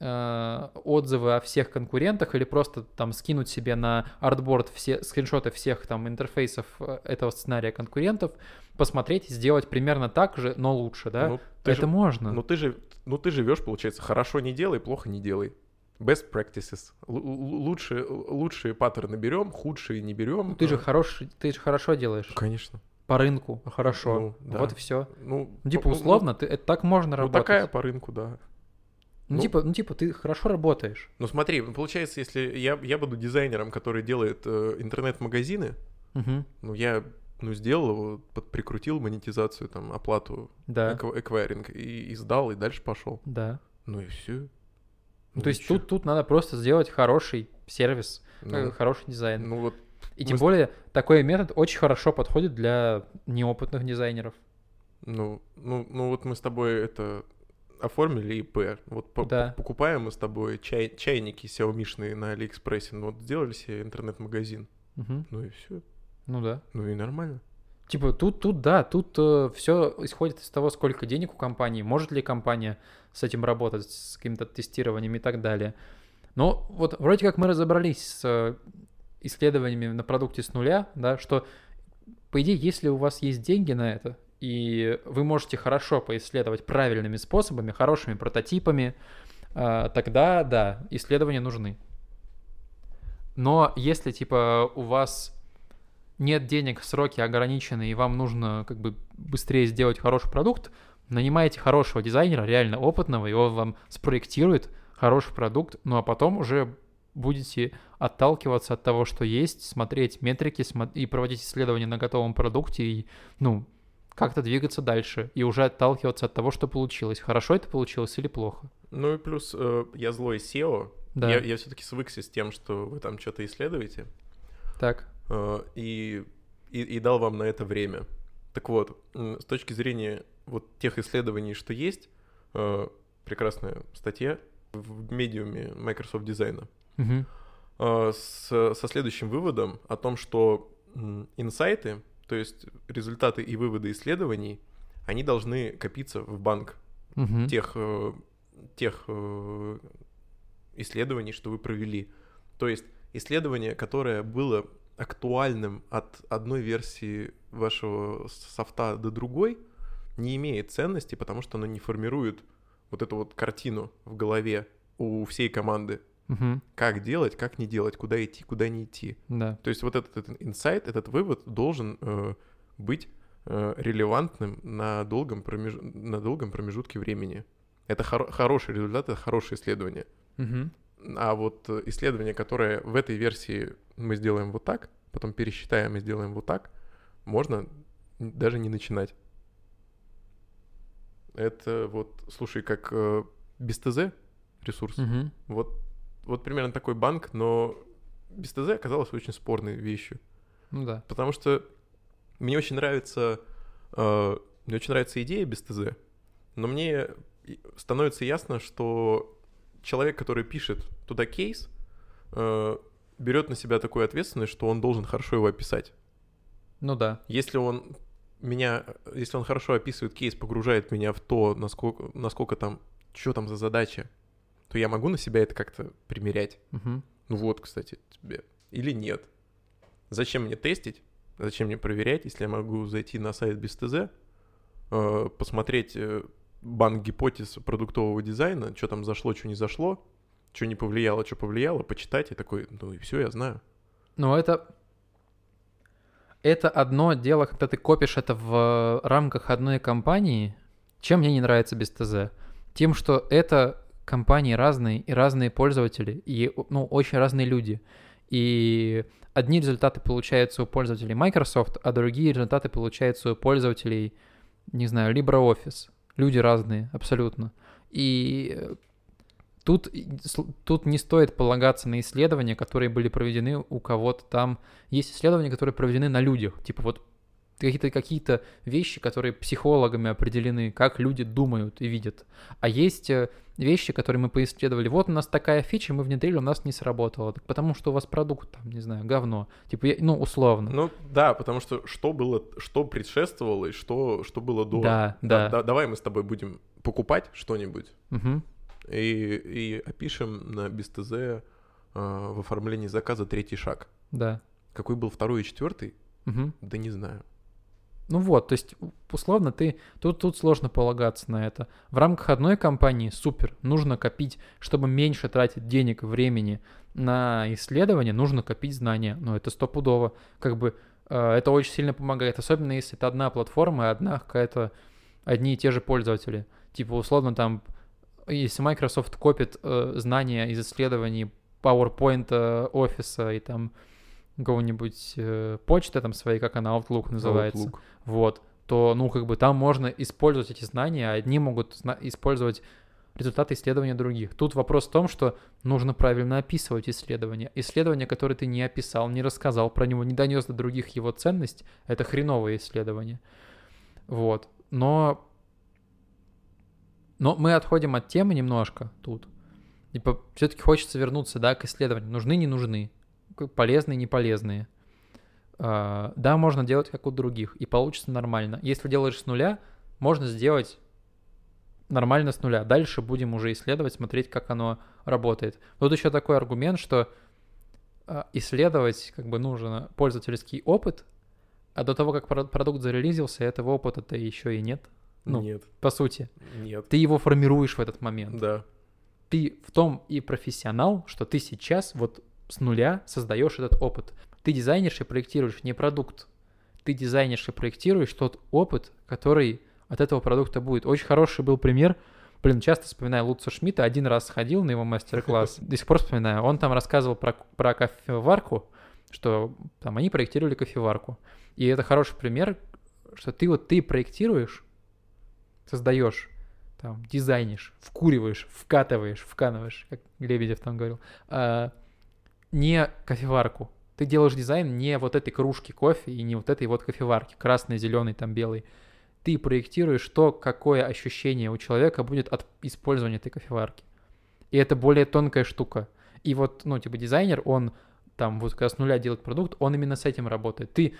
э, отзывы о всех конкурентах или просто там скинуть себе на артборд все скриншоты всех там интерфейсов э, этого сценария конкурентов, посмотреть сделать примерно так же, но лучше, да? Ну, Это же- можно. ну ты же, ну ты живешь, получается, хорошо не делай, плохо не делай. Best practices. Л- лучшие, лучшие паттерны берем, худшие не берем. Ну, ты же хороший, ты же хорошо делаешь Конечно. по рынку, хорошо. Ну, да. Вот и все. Ну, Ну, типа, ну, условно, ты, это так можно Ну, работать. такая по рынку, да. Ну, ну. типа, ну, типа, ты хорошо работаешь. Ну смотри, ну, получается, если я, я буду дизайнером, который делает э, интернет-магазины, Мгм. ну я ну, сделал его, прикрутил монетизацию, там, оплату, Да, экв- эквайринг, и, и сдал, и дальше пошел. да. Ну и все. Ну, то есть тут, тут надо просто сделать хороший сервис, ну, э, хороший дизайн. ну вот, И мы тем с- более такой метод очень хорошо подходит для неопытных дизайнеров. ну, ну, ну вот мы с тобой это оформили ИП. Вот по- Да. по- покупаем мы с тобой чай, чайники xiaomi на Алиэкспрессе. Ну вот сделали себе интернет-магазин. Мгм. Ну и все. Ну да. Ну и нормально. Типа тут, тут да, тут все исходит из того, сколько денег у компании, может ли компания с этим работать, с каким-то тестированием и так далее. Но вот вроде как мы разобрались с э, исследованиями на продукте с нуля, да, что по идее, если у вас есть деньги на это, и вы можете хорошо поисследовать правильными способами, хорошими прототипами, а, тогда да, исследования нужны. Но если типа у вас нет денег, сроки ограничены, и вам нужно как бы быстрее сделать хороший продукт, нанимаете хорошего дизайнера, реально опытного, и он вам спроектирует хороший продукт, ну а потом уже будете отталкиваться от того, что есть, смотреть метрики смо- и проводить исследования на готовом продукте, и, ну, как-то двигаться дальше, и уже отталкиваться от того, что получилось. Хорошо это получилось или плохо. Ну и плюс э, я злой SEO. Да. Я, я все-таки свыкся с тем, что вы там что-то исследуете. Так. э, и, и, и дал вам на это время. Так вот, с точки зрения вот тех исследований, что есть, э, прекрасная статья в медиуме Microsoft дизайна, Мгм. э, с, со следующим выводом о том, что инсайты, то есть результаты и выводы исследований, они должны копиться в банк Мгм. тех, э, тех э, исследований, что вы провели. То есть исследование, которое было актуальным от одной версии вашего софта до другой, не имеет ценности, потому что оно не формирует вот эту вот картину в голове у всей команды. Мгм. Как делать, как не делать, куда идти, куда не идти. Да. То есть вот этот, этот инсайт, этот вывод должен э, быть э, релевантным на долгом, промеж- на долгом промежутке времени. Это хоро- хороший результат, это хорошее исследование. Мгм. А вот э, исследование, которое в этой версии мы сделаем вот так, потом пересчитаем и сделаем вот так, можно даже не начинать. Это вот, слушай, как э, без ТЗ ресурс. Мгм. Вот, вот примерно такой банк, но без ТЗ оказалось очень спорной вещью. Ну да. Потому что мне очень нравится, э, мне очень нравится идея без ТЗ, но мне становится ясно, что человек, который пишет туда кейс, э, берет на себя такую ответственность, что он должен хорошо его описать. Ну да. Если он меня, если он хорошо описывает кейс, погружает меня в то, насколько, насколько там, что там за задача, то я могу на себя это как-то примерять. Мгм. Ну вот, кстати, тебе. Или нет. Зачем мне тестить? Зачем мне проверять, если я могу зайти на сайт без ТЗ, э, посмотреть э, банк гипотез продуктового дизайна, что там зашло, что не зашло, что не повлияло, что повлияло, почитать и такой, ну и все, я знаю. Но это... Это одно дело, когда ты копишь это в рамках одной компании. Чем мне не нравится без ТЗ? Тем, что это компании разные и разные пользователи, и ну, очень разные люди. И одни результаты получаются у пользователей Microsoft, а другие результаты получаются у пользователей, не знаю, LibreOffice. Люди разные, абсолютно. И э, тут, тут не стоит полагаться на исследования, которые были проведены у кого-то там. Есть исследования, которые проведены на людях. Типа вот какие-то какие вещи, которые психологами определены, как люди думают и видят. А есть э, вещи, которые мы поисследовали. Вот у нас такая фича, мы внедрили, у нас не сработало. Так потому что у вас продукт там, не знаю, говно. Типа, я- ну, условно. Ну да, потому что что было, что предшествовало и что, что было до. Да, да. давай мы с тобой будем покупать что-нибудь Мгм. и, и опишем на без ТЗ э, в оформлении заказа третий шаг. Да. Какой был второй и четвертый? Мгм. Да не знаю. Ну вот, то есть, условно, ты тут, тут сложно полагаться на это. В рамках одной компании супер, нужно копить, чтобы меньше тратить денег времени на исследования, нужно копить знания. Но это стопудово. Как бы э, это очень сильно помогает, особенно если это одна платформа и одна какая-то одни и те же пользователи. Типа, условно, там, если Microsoft копит э, знания из исследований PowerPoint, э, офиса и там какого-нибудь э, почты там своей, как она, Outlook называется Outlook. вот, то, ну, как бы там можно использовать эти знания, а одни могут использовать результаты исследования других. Тут вопрос в том, что нужно правильно описывать исследование. Исследование, которое ты не описал, не рассказал про него, не донес до других его ценность, это хреновое исследование. Вот. Но... Но мы отходим от темы немножко тут. Типа, все-таки хочется вернуться, да, к исследованию. Нужны, не нужны. Полезные, не полезные. А, Да, можно делать как у других, и получится нормально. Если делаешь с нуля, можно сделать нормально с нуля. Дальше будем уже исследовать, смотреть, как оно работает. Тут еще такой аргумент, что а, исследовать как бы нужен пользовательский опыт, а до того, как про- продукт зарелизился, этого опыта-то еще и нет. Ну, Нет, По сути, нет. ты его формируешь в этот момент Да. ты в том и профессионал, что ты сейчас вот с нуля создаешь этот опыт. Ты дизайнишь и проектируешь не продукт. Ты дизайнишь и проектируешь тот опыт, который от этого продукта будет. Очень хороший был пример. Блин, часто вспоминаю Луца Шмидта. Один раз сходил на его мастер-класс. До сих пор вспоминаю. Он там рассказывал про, про кофеварку, что там они проектировали кофеварку. И это хороший пример, что ты вот ты проектируешь, создаешь там, дизайнишь, вкуриваешь, вкатываешь, вканываешь, как Лебедев там говорил, а, не кофеварку. Ты делаешь дизайн не вот этой кружки кофе и не вот этой вот кофеварки, красной, зеленой, там белой. ты проектируешь то, какое ощущение у человека будет от использования этой кофеварки. И это более тонкая штука. И вот, ну, типа, дизайнер, он там вот когда с нуля делает продукт, он именно с этим работает. Ты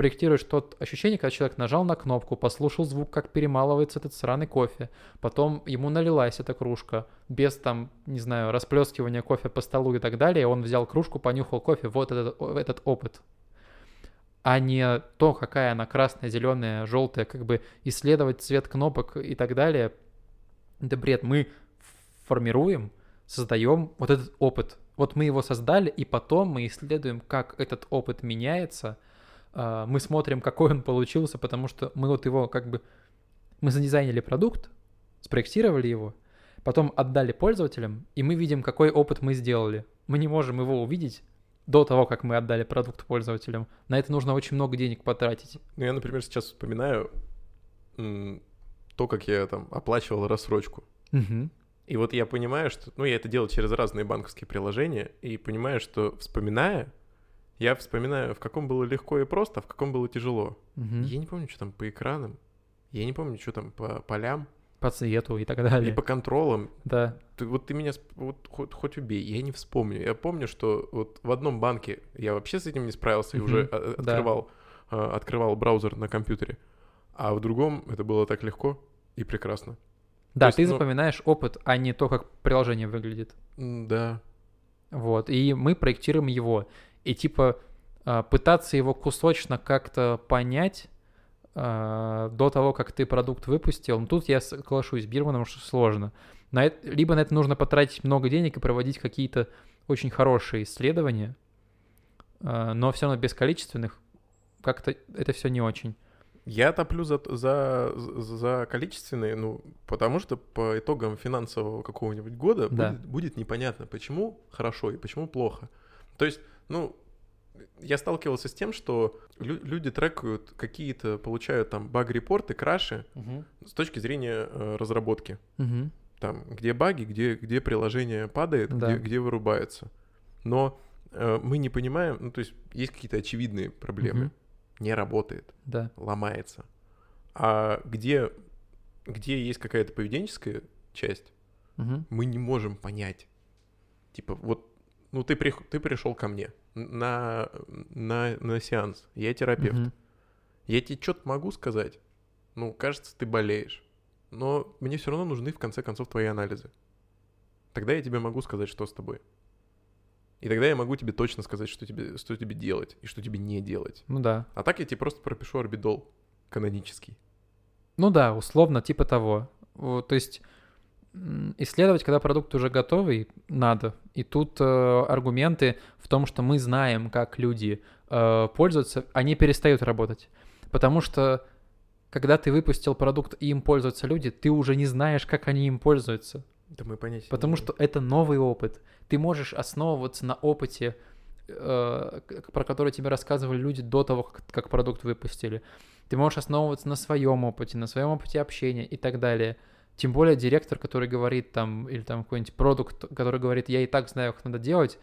проектируешь тот ощущение, когда человек нажал на кнопку, послушал звук, как перемалывается этот сраный кофе, потом ему налилась эта кружка, без там, не знаю, расплескивания кофе по столу и так далее, он взял кружку, понюхал кофе, вот этот, этот опыт. А не то, какая она красная, зеленая, желтая, как бы исследовать цвет кнопок и так далее. Это бред. Мы формируем, создаем вот этот опыт. Вот мы его создали, и потом мы исследуем, как этот опыт меняется – мы смотрим, какой он получился, потому что мы вот его как бы... Мы задизайнили продукт, спроектировали его, потом отдали пользователям, и мы видим, какой опыт мы сделали. Мы не можем его увидеть до того, как мы отдали продукт пользователям. На это нужно очень много денег потратить. Ну, я, например, сейчас вспоминаю то, как я там оплачивал рассрочку. Угу. И вот я понимаю, что... Ну, я это делал через разные банковские приложения, и понимаю, что, вспоминая, я вспоминаю, в каком было легко и просто, а в каком было тяжело. Угу. Я не помню, что там по экранам. Я не помню, что там по полям. По цвету и так далее. И по контролам. Да. Ты, вот ты меня вот, хоть, хоть убей, я не вспомню. Я помню, что вот в одном банке я вообще с этим не справился и уже а, открывал, да. открывал браузер на компьютере. А в другом это было так легко и прекрасно. Да, есть, ты ну... запоминаешь опыт, а не то, как приложение выглядит. Да. Вот, и мы проектируем его и типа а, пытаться его кусочно как-то понять а, до того, как ты продукт выпустил, ну, тут я соглашусь с Бирманом, что сложно. На это, либо на это нужно потратить много денег и проводить какие-то очень хорошие исследования, а, но все равно без количественных как-то это все не очень. Я топлю за, за, за количественные, ну, потому что по итогам финансового какого-нибудь года да. будет, будет непонятно, почему хорошо и почему плохо. То есть ну, я сталкивался с тем, что лю- люди трекают какие-то, получают там баг-репорты, краши угу. с точки зрения э, разработки. Угу. Там, где баги, где, где приложение падает, да. где, где вырубается. Но э, мы не понимаем, ну, то есть есть какие-то очевидные проблемы. Угу. Не работает, да. ломается. А где, где есть какая-то поведенческая часть, угу. мы не можем понять. Типа, вот ну ты, при, ты пришел ко мне на, на, на сеанс, я терапевт. Угу. Я тебе что-то могу сказать? Ну, кажется, ты болеешь. Но мне все равно нужны, в конце концов, твои анализы. Тогда я тебе могу сказать, что с тобой. И тогда я могу тебе точно сказать, что тебе, что тебе делать и что тебе не делать. Ну да. А так я тебе просто пропишу орбидол канонический. Ну да, условно, типа того. То есть исследовать, когда продукт уже готовый, надо. И тут э, аргументы в том, что мы знаем, как люди э, пользуются, они перестают работать. Потому что когда ты выпустил продукт и им пользуются люди, ты уже не знаешь, как они им пользуются. Да мы понять. Потому что это новый опыт. Ты можешь основываться на опыте, э, про который тебе рассказывали люди до того, как, как продукт выпустили. Ты можешь основываться на своем опыте, на своем опыте общения и так далее. Тем более директор, который говорит там, или там какой-нибудь продукт, который говорит, я и так знаю, как надо делать,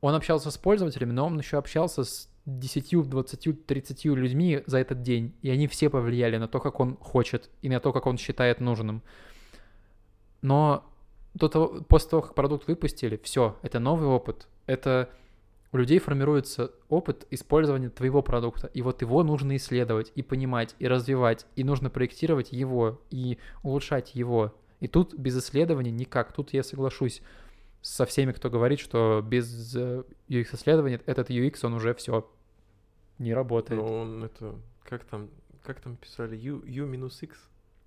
он общался с пользователями, но он еще общался с 10, 20, 30 людьми за этот день, и они все повлияли на то, как он хочет, и на то, как он считает нужным. Но до того, после того, как продукт выпустили, все, это новый опыт, это у людей формируется опыт использования твоего продукта, и вот его нужно исследовать, и понимать, и развивать, и нужно проектировать его, и улучшать его. И тут без исследований никак. Тут я соглашусь со всеми, кто говорит, что без э, этот UX, он уже все не работает. Но он это... Как там, как там писали? U, U минус X?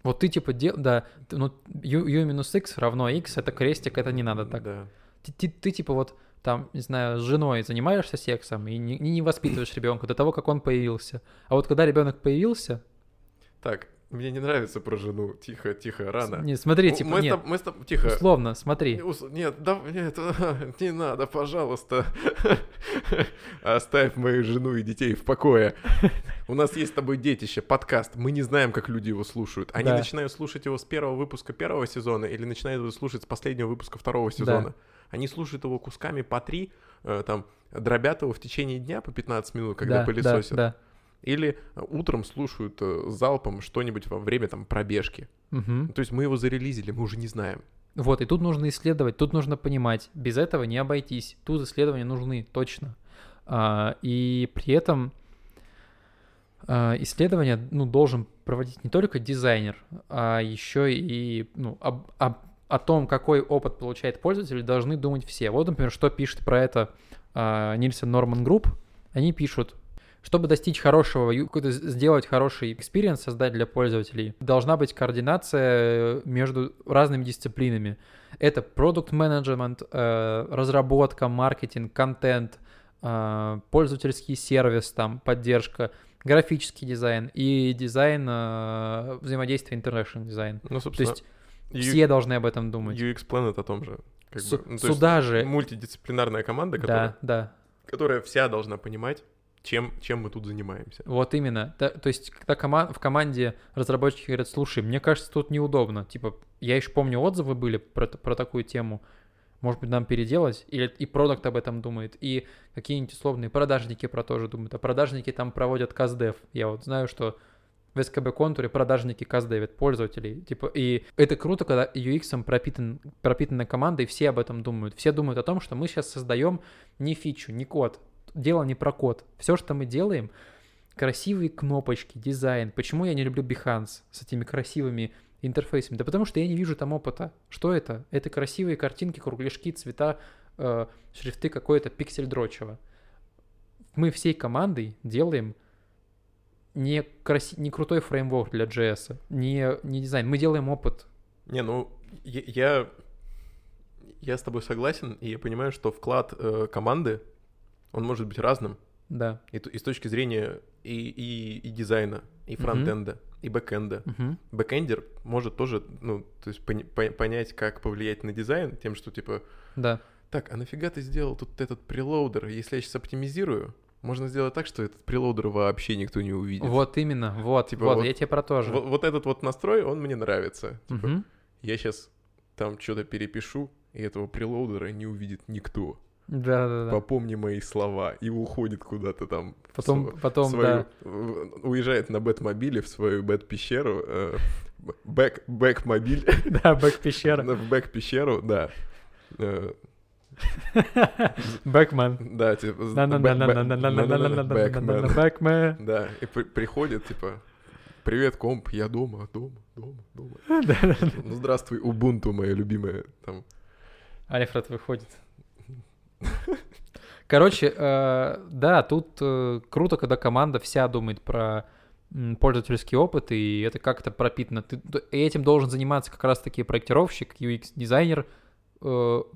Вот ты типа, дел, да, ну, U, U минус X равно X, это крестик, это не надо так. Да. Ты, ты, ты типа вот там, не знаю, с женой занимаешься сексом и не, не воспитываешь ребенка до того, как он появился. А вот когда ребенок появился... Так, мне не нравится про жену. Тихо, тихо, рано. Не, смотри, типа, мы нет. С мы с тобой, тихо. Условно, смотри. Нет, да, нет, не надо, пожалуйста. Оставь мою жену и детей в покое. У нас есть с тобой детище, подкаст. Мы не знаем, как люди его слушают. Они да. начинают слушать его с первого выпуска первого сезона или начинают его слушать с последнего выпуска второго сезона. Да. Они слушают его кусками по три, э, там, дробят его в течение дня по 15 минут, когда да, пылесосят. Да, да. Или э, утром слушают э, залпом что-нибудь во время там пробежки. Мгм. То есть мы его зарелизили, мы уже не знаем. Вот, и тут нужно исследовать, тут нужно понимать, без этого не обойтись. Тут исследования нужны, точно. А, и при этом а, исследование ну, должен проводить не только дизайнер, а еще и ну, об- об- о том, какой опыт получает пользователь, должны думать все. Вот, например, что пишет про это а, Nielsen Norman Group. Они пишут, чтобы достичь хорошего, какой-то сделать хороший experience, создать для пользователей, должна быть координация э, между разными дисциплинами. Это продукт менеджмент, разработка, маркетинг, контент, э, пользовательский сервис, там, поддержка, графический дизайн и дизайн э, взаимодействия International дизайн. Ну, То собственно, U- все должны об этом думать. UX Planet о том же. Как Су- бы, ну, сюда же, мультидисциплинарная команда, которая, да, да, которая вся должна понимать, чем, чем мы тут занимаемся. Вот именно. Да, то есть, когда кома- в команде разработчики говорят, слушай, мне кажется, тут неудобно. Типа, я еще помню, отзывы были про, про такую тему. Может быть, нам переделать? Или и продукт об этом думает, и какие-нибудь условные продажники про то же думают. А продажники там проводят каздев. Я вот знаю, что в СКБ контуре продажники каздевят пользователей. Типа, и это круто, когда UX пропитан, пропитана команда, и все об этом думают. Все думают о том, что мы сейчас создаем не фичу, не код. Дело не про код. Все, что мы делаем, красивые кнопочки, дизайн. Почему я не люблю Behance с этими красивыми интерфейсами? Да потому что я не вижу там опыта. Что это? Это красивые картинки, кругляшки, цвета, э, шрифты какое-то пиксель дрочево. Мы всей командой делаем не, краси... не крутой framework для JS, не, не дизайн. Мы делаем опыт. Не, ну, я, я, с тобой согласен, и я понимаю, что вклад э, команды, он может быть разным. Да. И, и с точки зрения и, и, и дизайна, и фронтенда, и бэкенда. Мгм. Бэкендер может тоже, ну, то есть пони- по- понять, как повлиять на дизайн тем, что типа, Да. так, а нафига ты сделал тут этот preloader? Если я сейчас оптимизирую, можно сделать так, что этот preloader вообще никто не увидит. Вот именно. Вот. Типа вот, вот- я тебе про то же. Вот, вот этот вот настрой, он мне нравится. Типа, Мгм. я сейчас там что-то перепишу, и этого preloader а не увидит никто. Да, да, да. Попомни мои слова. И уходит куда-то там. в Потом, св- потом, свою- да. в- уезжает на бэт-мобиле в свою бэт-пещеру. э, back, back -мобиль. Да, back -пещера. В back -пещеру, да. Backman. Да, типа... backman. Backman. Да, и при- приходит, типа, привет, комп, я дома, дома, дома, дома. Ну, здравствуй, Ubuntu, моя любимая, там. Альфред выходит. Короче, да, тут круто, когда команда вся думает про пользовательский опыт, и это как-то пропитано. Ты этим должен заниматься как раз-таки проектировщик, UX-дизайнер,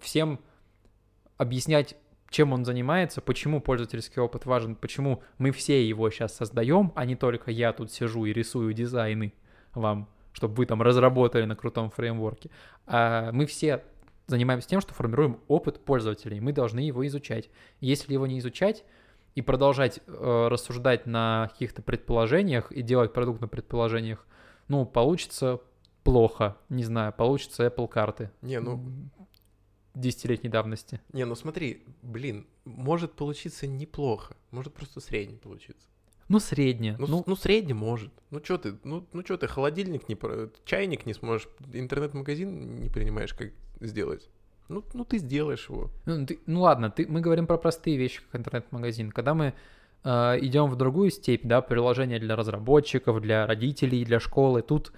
всем объяснять, чем он занимается, почему пользовательский опыт важен, почему мы все его сейчас создаем, а не только я тут сижу и рисую дизайны вам, чтобы вы там разработали на крутом фреймворке. А мы все занимаемся тем, что формируем опыт пользователей. Мы должны его изучать. Если его не изучать и продолжать э, рассуждать на каких-то предположениях и делать продукт на предположениях, ну, получится плохо. Не знаю, получится Apple карты. Не, ну, Десятилетней давности. не, ну смотри, блин, может получиться неплохо, может просто средний получиться. Ну, среднее. Ну, Ну, ну средний может. Ну что ты, ну, ну что ты, холодильник не, чайник не сможешь, интернет-магазин не принимаешь, как сделать. Ну, ну ты сделаешь его. Ну, ты- ну ладно, ты, мы говорим про простые вещи, как интернет-магазин. Когда мы э, идем в другую степь, да, приложения для разработчиков, для родителей, для школы, тут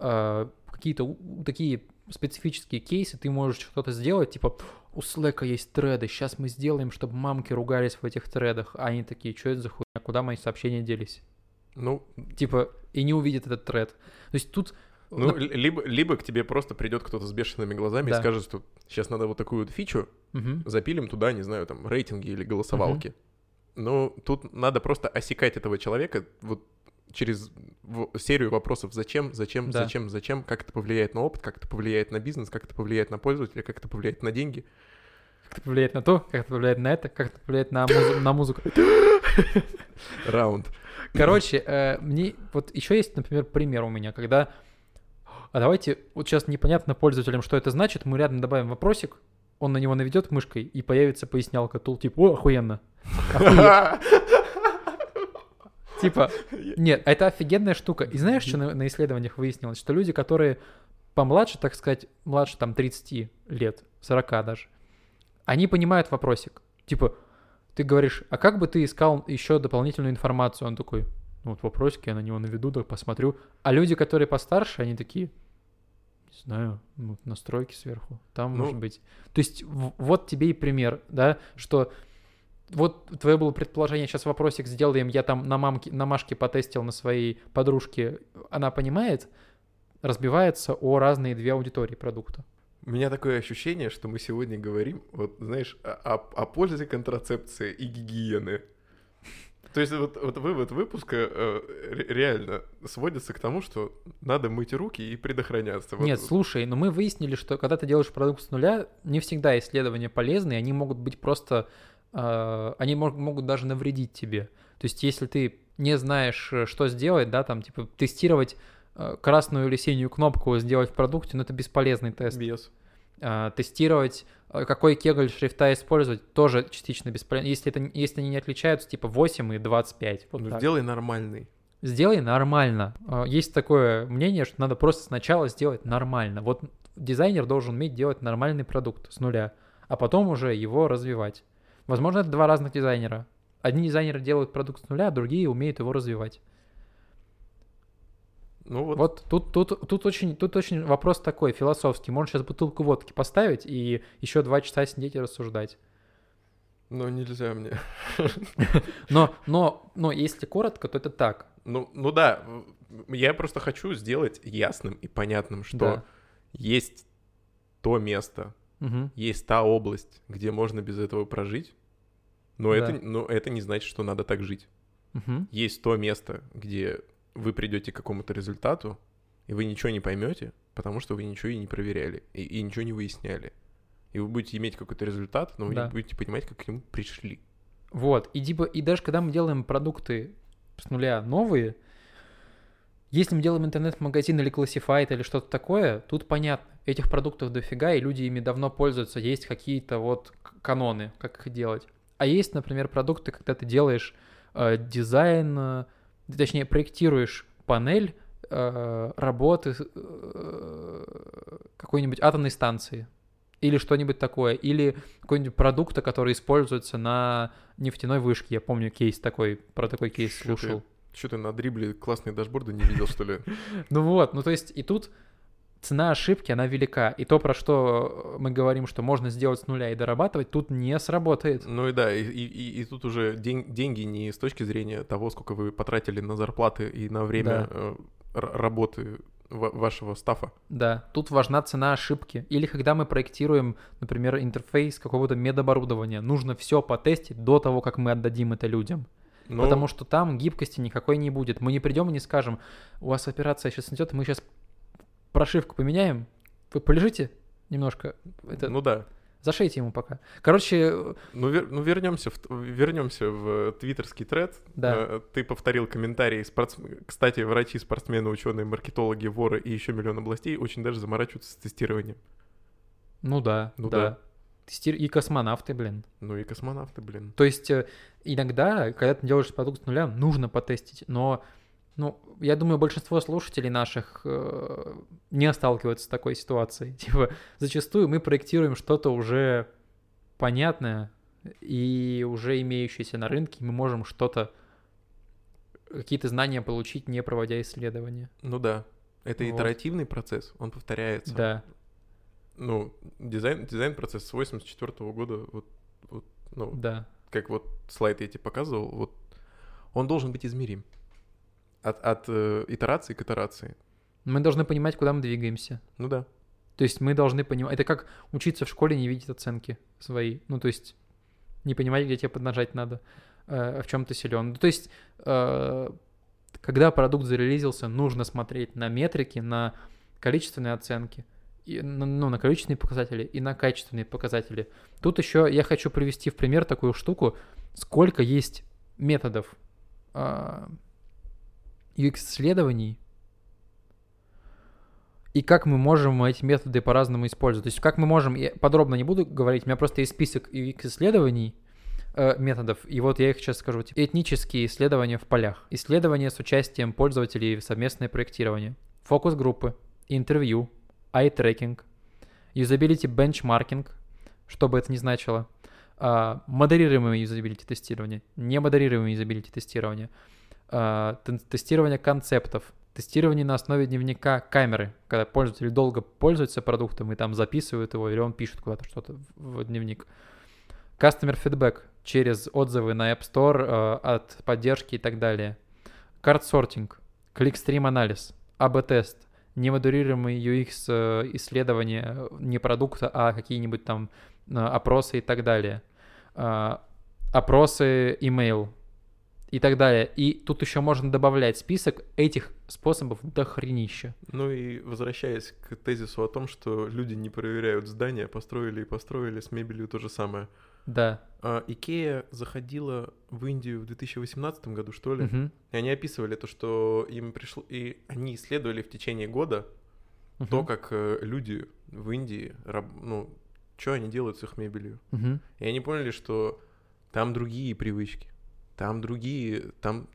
э, какие-то такие специфические кейсы, ты можешь что-то сделать, типа, у Slack есть треды, сейчас мы сделаем, чтобы мамки ругались в этих тредах, а они такие, что это за хуйня, куда мои сообщения делись? Ну, Типа, и не увидят этот тред. То есть тут... ну ли- либо, либо к тебе просто придет кто-то с бешеными глазами Да. и скажет, что сейчас надо вот такую вот фичу, Мгм. запилим туда, не знаю, там, рейтинги или голосовалки. Ну, тут надо просто осекать этого человека вот через серию вопросов «Зачем?», «Зачем?», Да. «Зачем?», «Зачем?», как это повлияет на опыт, как это повлияет на бизнес, как это повлияет на пользователя, как это повлияет на деньги. Как это повлияет на то, как это повлияет на это, как это повлияет на, музы- на музыку. Раунд. Короче, э, мне вот еще есть, например, пример у меня, когда а давайте, вот сейчас непонятно пользователям, что это значит, мы рядом добавим вопросик, он на него наведет мышкой, и появится пояснялка, тул типа, о, охуенно. Типа, нет, это офигенная штука. И знаешь, что на, на исследованиях выяснилось? Что люди, которые помладше, так сказать, младше там 30 лет, 40 даже, они понимают вопросик. Типа, ты говоришь, а как бы ты искал еще дополнительную информацию? Он такой, ну вот вопросик, я на него наведу, да посмотрю. А люди, которые постарше, они такие, не знаю, ну, настройки сверху, там Ну. может быть. То есть вот тебе и пример, да, что вот твое было предположение, сейчас вопросик сделаем, я там на, мамке, на Машке потестил на своей подружке, она понимает, разбивается о разные две аудитории продукта. У меня такое ощущение, что мы сегодня говорим, вот знаешь, о, о- пользе контрацепции и гигиены. То есть вот, вот вывод выпуска э, ре- реально сводится к тому, что надо мыть руки и предохраняться. Вот- Нет, слушай, но мы выяснили, что когда ты делаешь продукт с нуля, не всегда исследования полезны, они могут быть просто, они мог- могут даже навредить тебе. То есть если ты не знаешь, э, что сделать, да, там, типа, тестировать э, красную или синюю кнопку сделать в продукте, ну, это бесполезный тест. без. А, тестировать, а, какой кегль шрифта использовать, тоже частично бесполезно. Если, это, если они не отличаются, типа 8 и 25. Вот Ну, так. сделай нормальный. Сделай нормально. А, Есть такое мнение, что надо просто сначала сделать нормально. Вот дизайнер должен уметь делать нормальный продукт с нуля, а потом уже его развивать. Возможно, это два разных дизайнера. Одни дизайнеры делают продукт с нуля, а другие умеют его развивать. Ну вот, Вот тут, тут, тут, очень, тут очень вопрос такой, философский. Можно сейчас бутылку водки поставить и еще два часа сидеть и рассуждать. но нельзя мне. Но, но, но если коротко, то это так. Ну, ну да, я просто хочу сделать ясным и понятным, что Да. есть то место, Мгм. есть та область, где можно без этого прожить, но, Да. это, но это не значит, что надо так жить. Мгм. Есть то место, где вы придете к какому-то результату, и вы ничего не поймете, потому что вы ничего и не проверяли, и, и ничего не выясняли. И вы будете иметь какой-то результат, но вы Да. не будете понимать, как к нему пришли. Вот. И, типа, и даже когда мы делаем продукты с нуля новые, если мы делаем интернет-магазин или классифайт или что-то такое, тут понятно. Этих продуктов дофига, и люди ими давно пользуются. Есть какие-то вот каноны, как их делать. А есть, например, продукты, когда ты делаешь э, дизайн, э, ты, точнее, проектируешь панель э, работы э, какой-нибудь атомной станции или что-нибудь такое, или какой-нибудь продукта, который используется на нефтяной вышке. Я помню кейс такой, про такой кейс Чё ты- слушал. Что ты на дрибле классные дашборды не видел, что ли? Ну вот, ну то есть и тут цена ошибки, она велика. И то, про что мы говорим, что можно сделать с нуля и дорабатывать, тут не сработает. Ну и да, и, и- и- тут уже день- деньги не с точки зрения того, сколько вы потратили на зарплаты и на время Да. э, работы ва- вашего стафа. Да, тут важна цена ошибки. Или когда мы проектируем, например, интерфейс какого-то медоборудования, нужно все потестить до того, как мы отдадим это людям. Но Потому что там гибкости никакой не будет. Мы не придем и не скажем, у вас операция сейчас идет, мы сейчас прошивку поменяем. Вы полежите немножко, это, Ну да. зашейте ему пока. Короче, Ну, вер- ну вернемся в, вернемся в твиттерский тред. Да. Э, Ты повторил комментарии. Спортс... Кстати, врачи, спортсмены, ученые, маркетологи, воры и еще миллион областей очень даже заморачиваются с тестированием. ну да, Ну да. да. Тестир- И космонавты, блин. Ну и космонавты, блин. То есть э, иногда, когда ты делаешь продукт с нуля, нужно потестить. Но, ну, я думаю, большинство слушателей наших э, не сталкиваются с такой ситуацией. Типа, зачастую мы проектируем что-то уже понятное и уже имеющееся на рынке, мы можем что-то, какие-то знания получить, не проводя исследования. Ну да. Это Вот. итеративный процесс, он повторяется. Да, Ну, дизайн, дизайн-процесс с 84 года, вот, вот, ну, да. как вот слайд я тебе показывал, вот он должен быть измерим. От, от э, итерации к итерации. Мы должны понимать, куда мы двигаемся. Ну да. То есть мы должны понимать... Это как учиться в школе не видеть оценки свои. Ну, то есть не понимать, где тебе поднажать надо, э, в чем ты силен. Ну, то есть, э, когда продукт зарелизился, нужно смотреть на метрики, на количественные оценки, и, на- ну, на количественные показатели и на качественные показатели. Тут еще я хочу привести в пример такую штуку, сколько есть методов а, UX-исследований, и как мы можем эти методы по-разному использовать. То есть как мы можем, я подробно не буду говорить, у меня просто есть список UX-исследований, э, методов. И вот я их сейчас скажу. Типа, этнические исследования в полях. Исследования с участием пользователей совместное проектирование. Фокус-группы. Интервью. Eye-tracking. Usability benchmarking. Что бы это ни значило. А, модерируемое юзабилити тестирование. Не модерируемое юзабилити тестирование. А, тестирование концептов. Тестирование на основе дневника камеры, когда пользователь долго пользуется продуктом и там записывают его, или он пишет куда-то что-то в дневник. Customer feedback через отзывы на App Store э, от поддержки и так далее. Карт-сортинг, кликстрим анализ, АБ-тест, немодерируемый UX э, исследования не продукта, а какие-нибудь там э, опросы и так далее. А, Опросы, email и так далее. И тут еще можно добавлять список этих способов до хренища. Ну и возвращаясь к тезису о том, что люди не проверяют здания, построили и построили, с мебелью то же самое. Да. А, Икея заходила в Индию в 2018 году, что ли? Мгм. И они описывали то, что им пришло... И они исследовали в течение года то, Мгм. как э, люди в Индии, ну, что они делают с их мебелью. Мгм. И они поняли, что там другие привычки, там другие, там,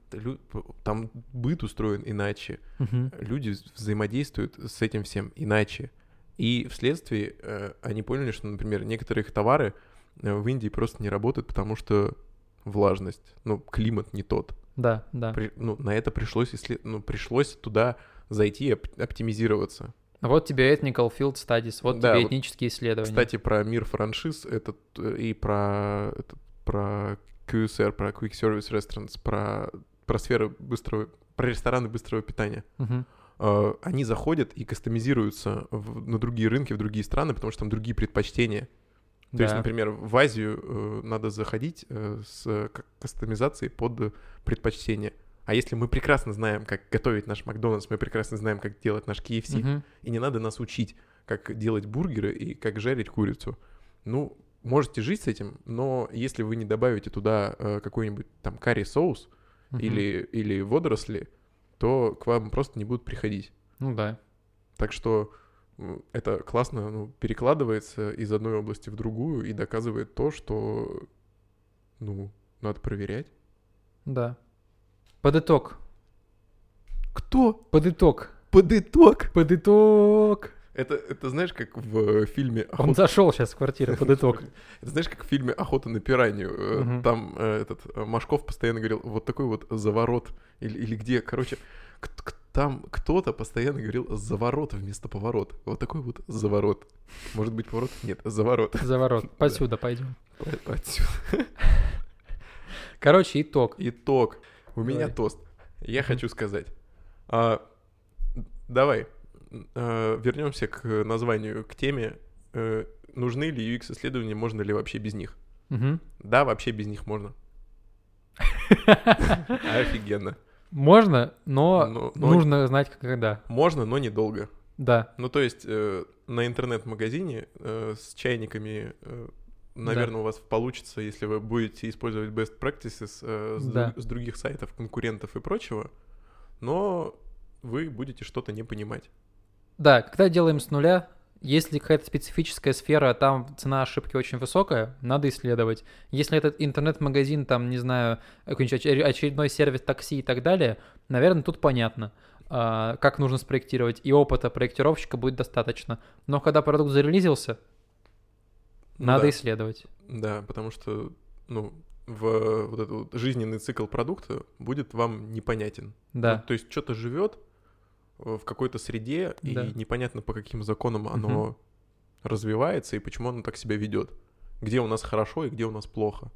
там быт устроен иначе, Мгм. люди вз- взаимодействуют с этим всем иначе. И вследствие э, они поняли, что, например, некоторые их товары э, в Индии просто не работают, потому что влажность, ну, климат не тот. Да, да. При- ну, на это пришлось, исслед- ну, пришлось туда зайти и оп- оптимизироваться. Вот тебе Ethnical Field Studies, вот Да, тебе вот, этнические исследования. Кстати, про мир франшиз этот, э, и про, этот, про QSR, про Quick Service Restaurants, про, про сферы быстрого, про рестораны быстрого питания. Э, Они заходят и кастомизируются в- на другие рынки, в другие страны, потому что там другие предпочтения. То есть, Да. например, в Азию э, надо заходить э, с э, кастомизацией под предпочтение. А если мы прекрасно знаем, как готовить наш Макдональдс, мы прекрасно знаем, как делать наш KFC, Мгм. и не надо нас учить, как делать бургеры и как жарить курицу. Ну, можете жить с этим, но если вы не добавите туда э, какой-нибудь там карри-соус Мгм. или, или водоросли, то к вам просто не будут приходить. Ну да. Так что это классно ну, перекладывается из одной области в другую и доказывает то, что, ну, надо проверять. Да. Под итог. Кто? Под итог. Под итог. Под итог. Это, это знаешь, как в э, фильме Он «Охота зашел сейчас в квартиру. Под итог. Это знаешь, как в фильме «Охота на пиранью». э. Там э, этот Машков постоянно говорил, вот такой вот заворот. Или, или где, короче, там кто-то постоянно говорил заворот вместо поворота. Вот такой вот заворот. Может быть, поворот? Нет, заворот. Заворот. Посюда пойдем. По- отсюда. Короче, итог. Итог. У меня Давай. тост. Я хочу сказать. А, давай вернемся к названию, к теме. Э, нужны ли UX-исследования, можно ли вообще без них? Мгм. Да, вообще без них можно. Офигенно. Можно, но Но- но нужно знать, когда. Можно, но недолго. Да. Ну, то есть э, на интернет-магазине э, с чайниками, э, наверное, у вас получится, если вы будете использовать best practices э, с, Да. друг- с других сайтов, конкурентов и прочего, но вы будете что-то не понимать. Да, когда делаем с нуля, если какая-то специфическая сфера, там цена ошибки очень высокая, надо исследовать. Если этот интернет-магазин, там, не знаю, какой-нибудь очер- очередной сервис такси и так далее, наверное, тут понятно, а, как нужно спроектировать, и опыта проектировщика будет достаточно. Но когда продукт зарелизился, Ну надо да. исследовать. Да, потому что, ну, в вот этот вот жизненный цикл продукта будет вам непонятен. Да. Ну, то есть что-то живет в какой-то среде, Да. и непонятно по каким законам оно развивается и почему оно так себя ведет. Где у нас хорошо и где у нас плохо.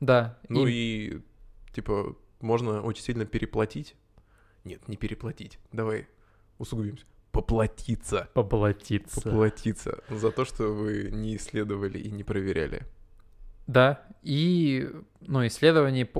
Да. Ну и- и, типа, можно очень сильно переплатить. Нет, не переплатить. Давай усугубимся. Поплатиться. Поплатиться. Поплатиться за то, что вы не исследовали и не проверяли. Да, и ну, исследований,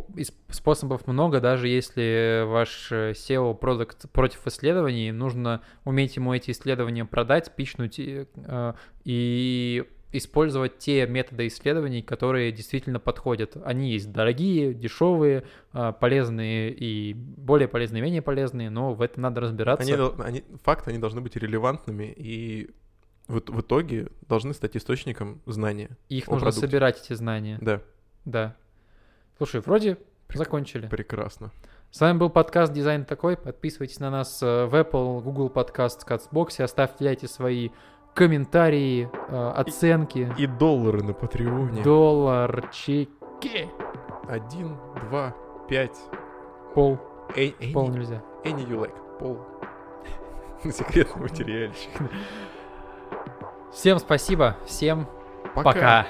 способов много, даже если ваш э, SEO продукт против исследований, нужно уметь ему эти исследования продать, пичнуть и, э, и использовать те методы исследований, которые действительно подходят. Они есть дорогие, дешевые, э, полезные и более полезные, менее полезные, но в этом надо разбираться. Они, они, факты, они должны быть релевантными и в, в итоге должны стать источником знания. Их о нужно продукте. собирать, эти знания. Да. Да. Слушай, вроде закончили. Прекрасно. С вами был подкаст «Дизайн такой». Подписывайтесь на нас э, в Apple, Google Podcast, Catchbox, оставляйте свои комментарии, э, оценки. И доллары на Патреоне. Долларчики. Один, два, пять. Пол. Эй, эй, Пол не- нельзя. Any you like. Пол. Секретный материальчик. Всем спасибо. Всем пока.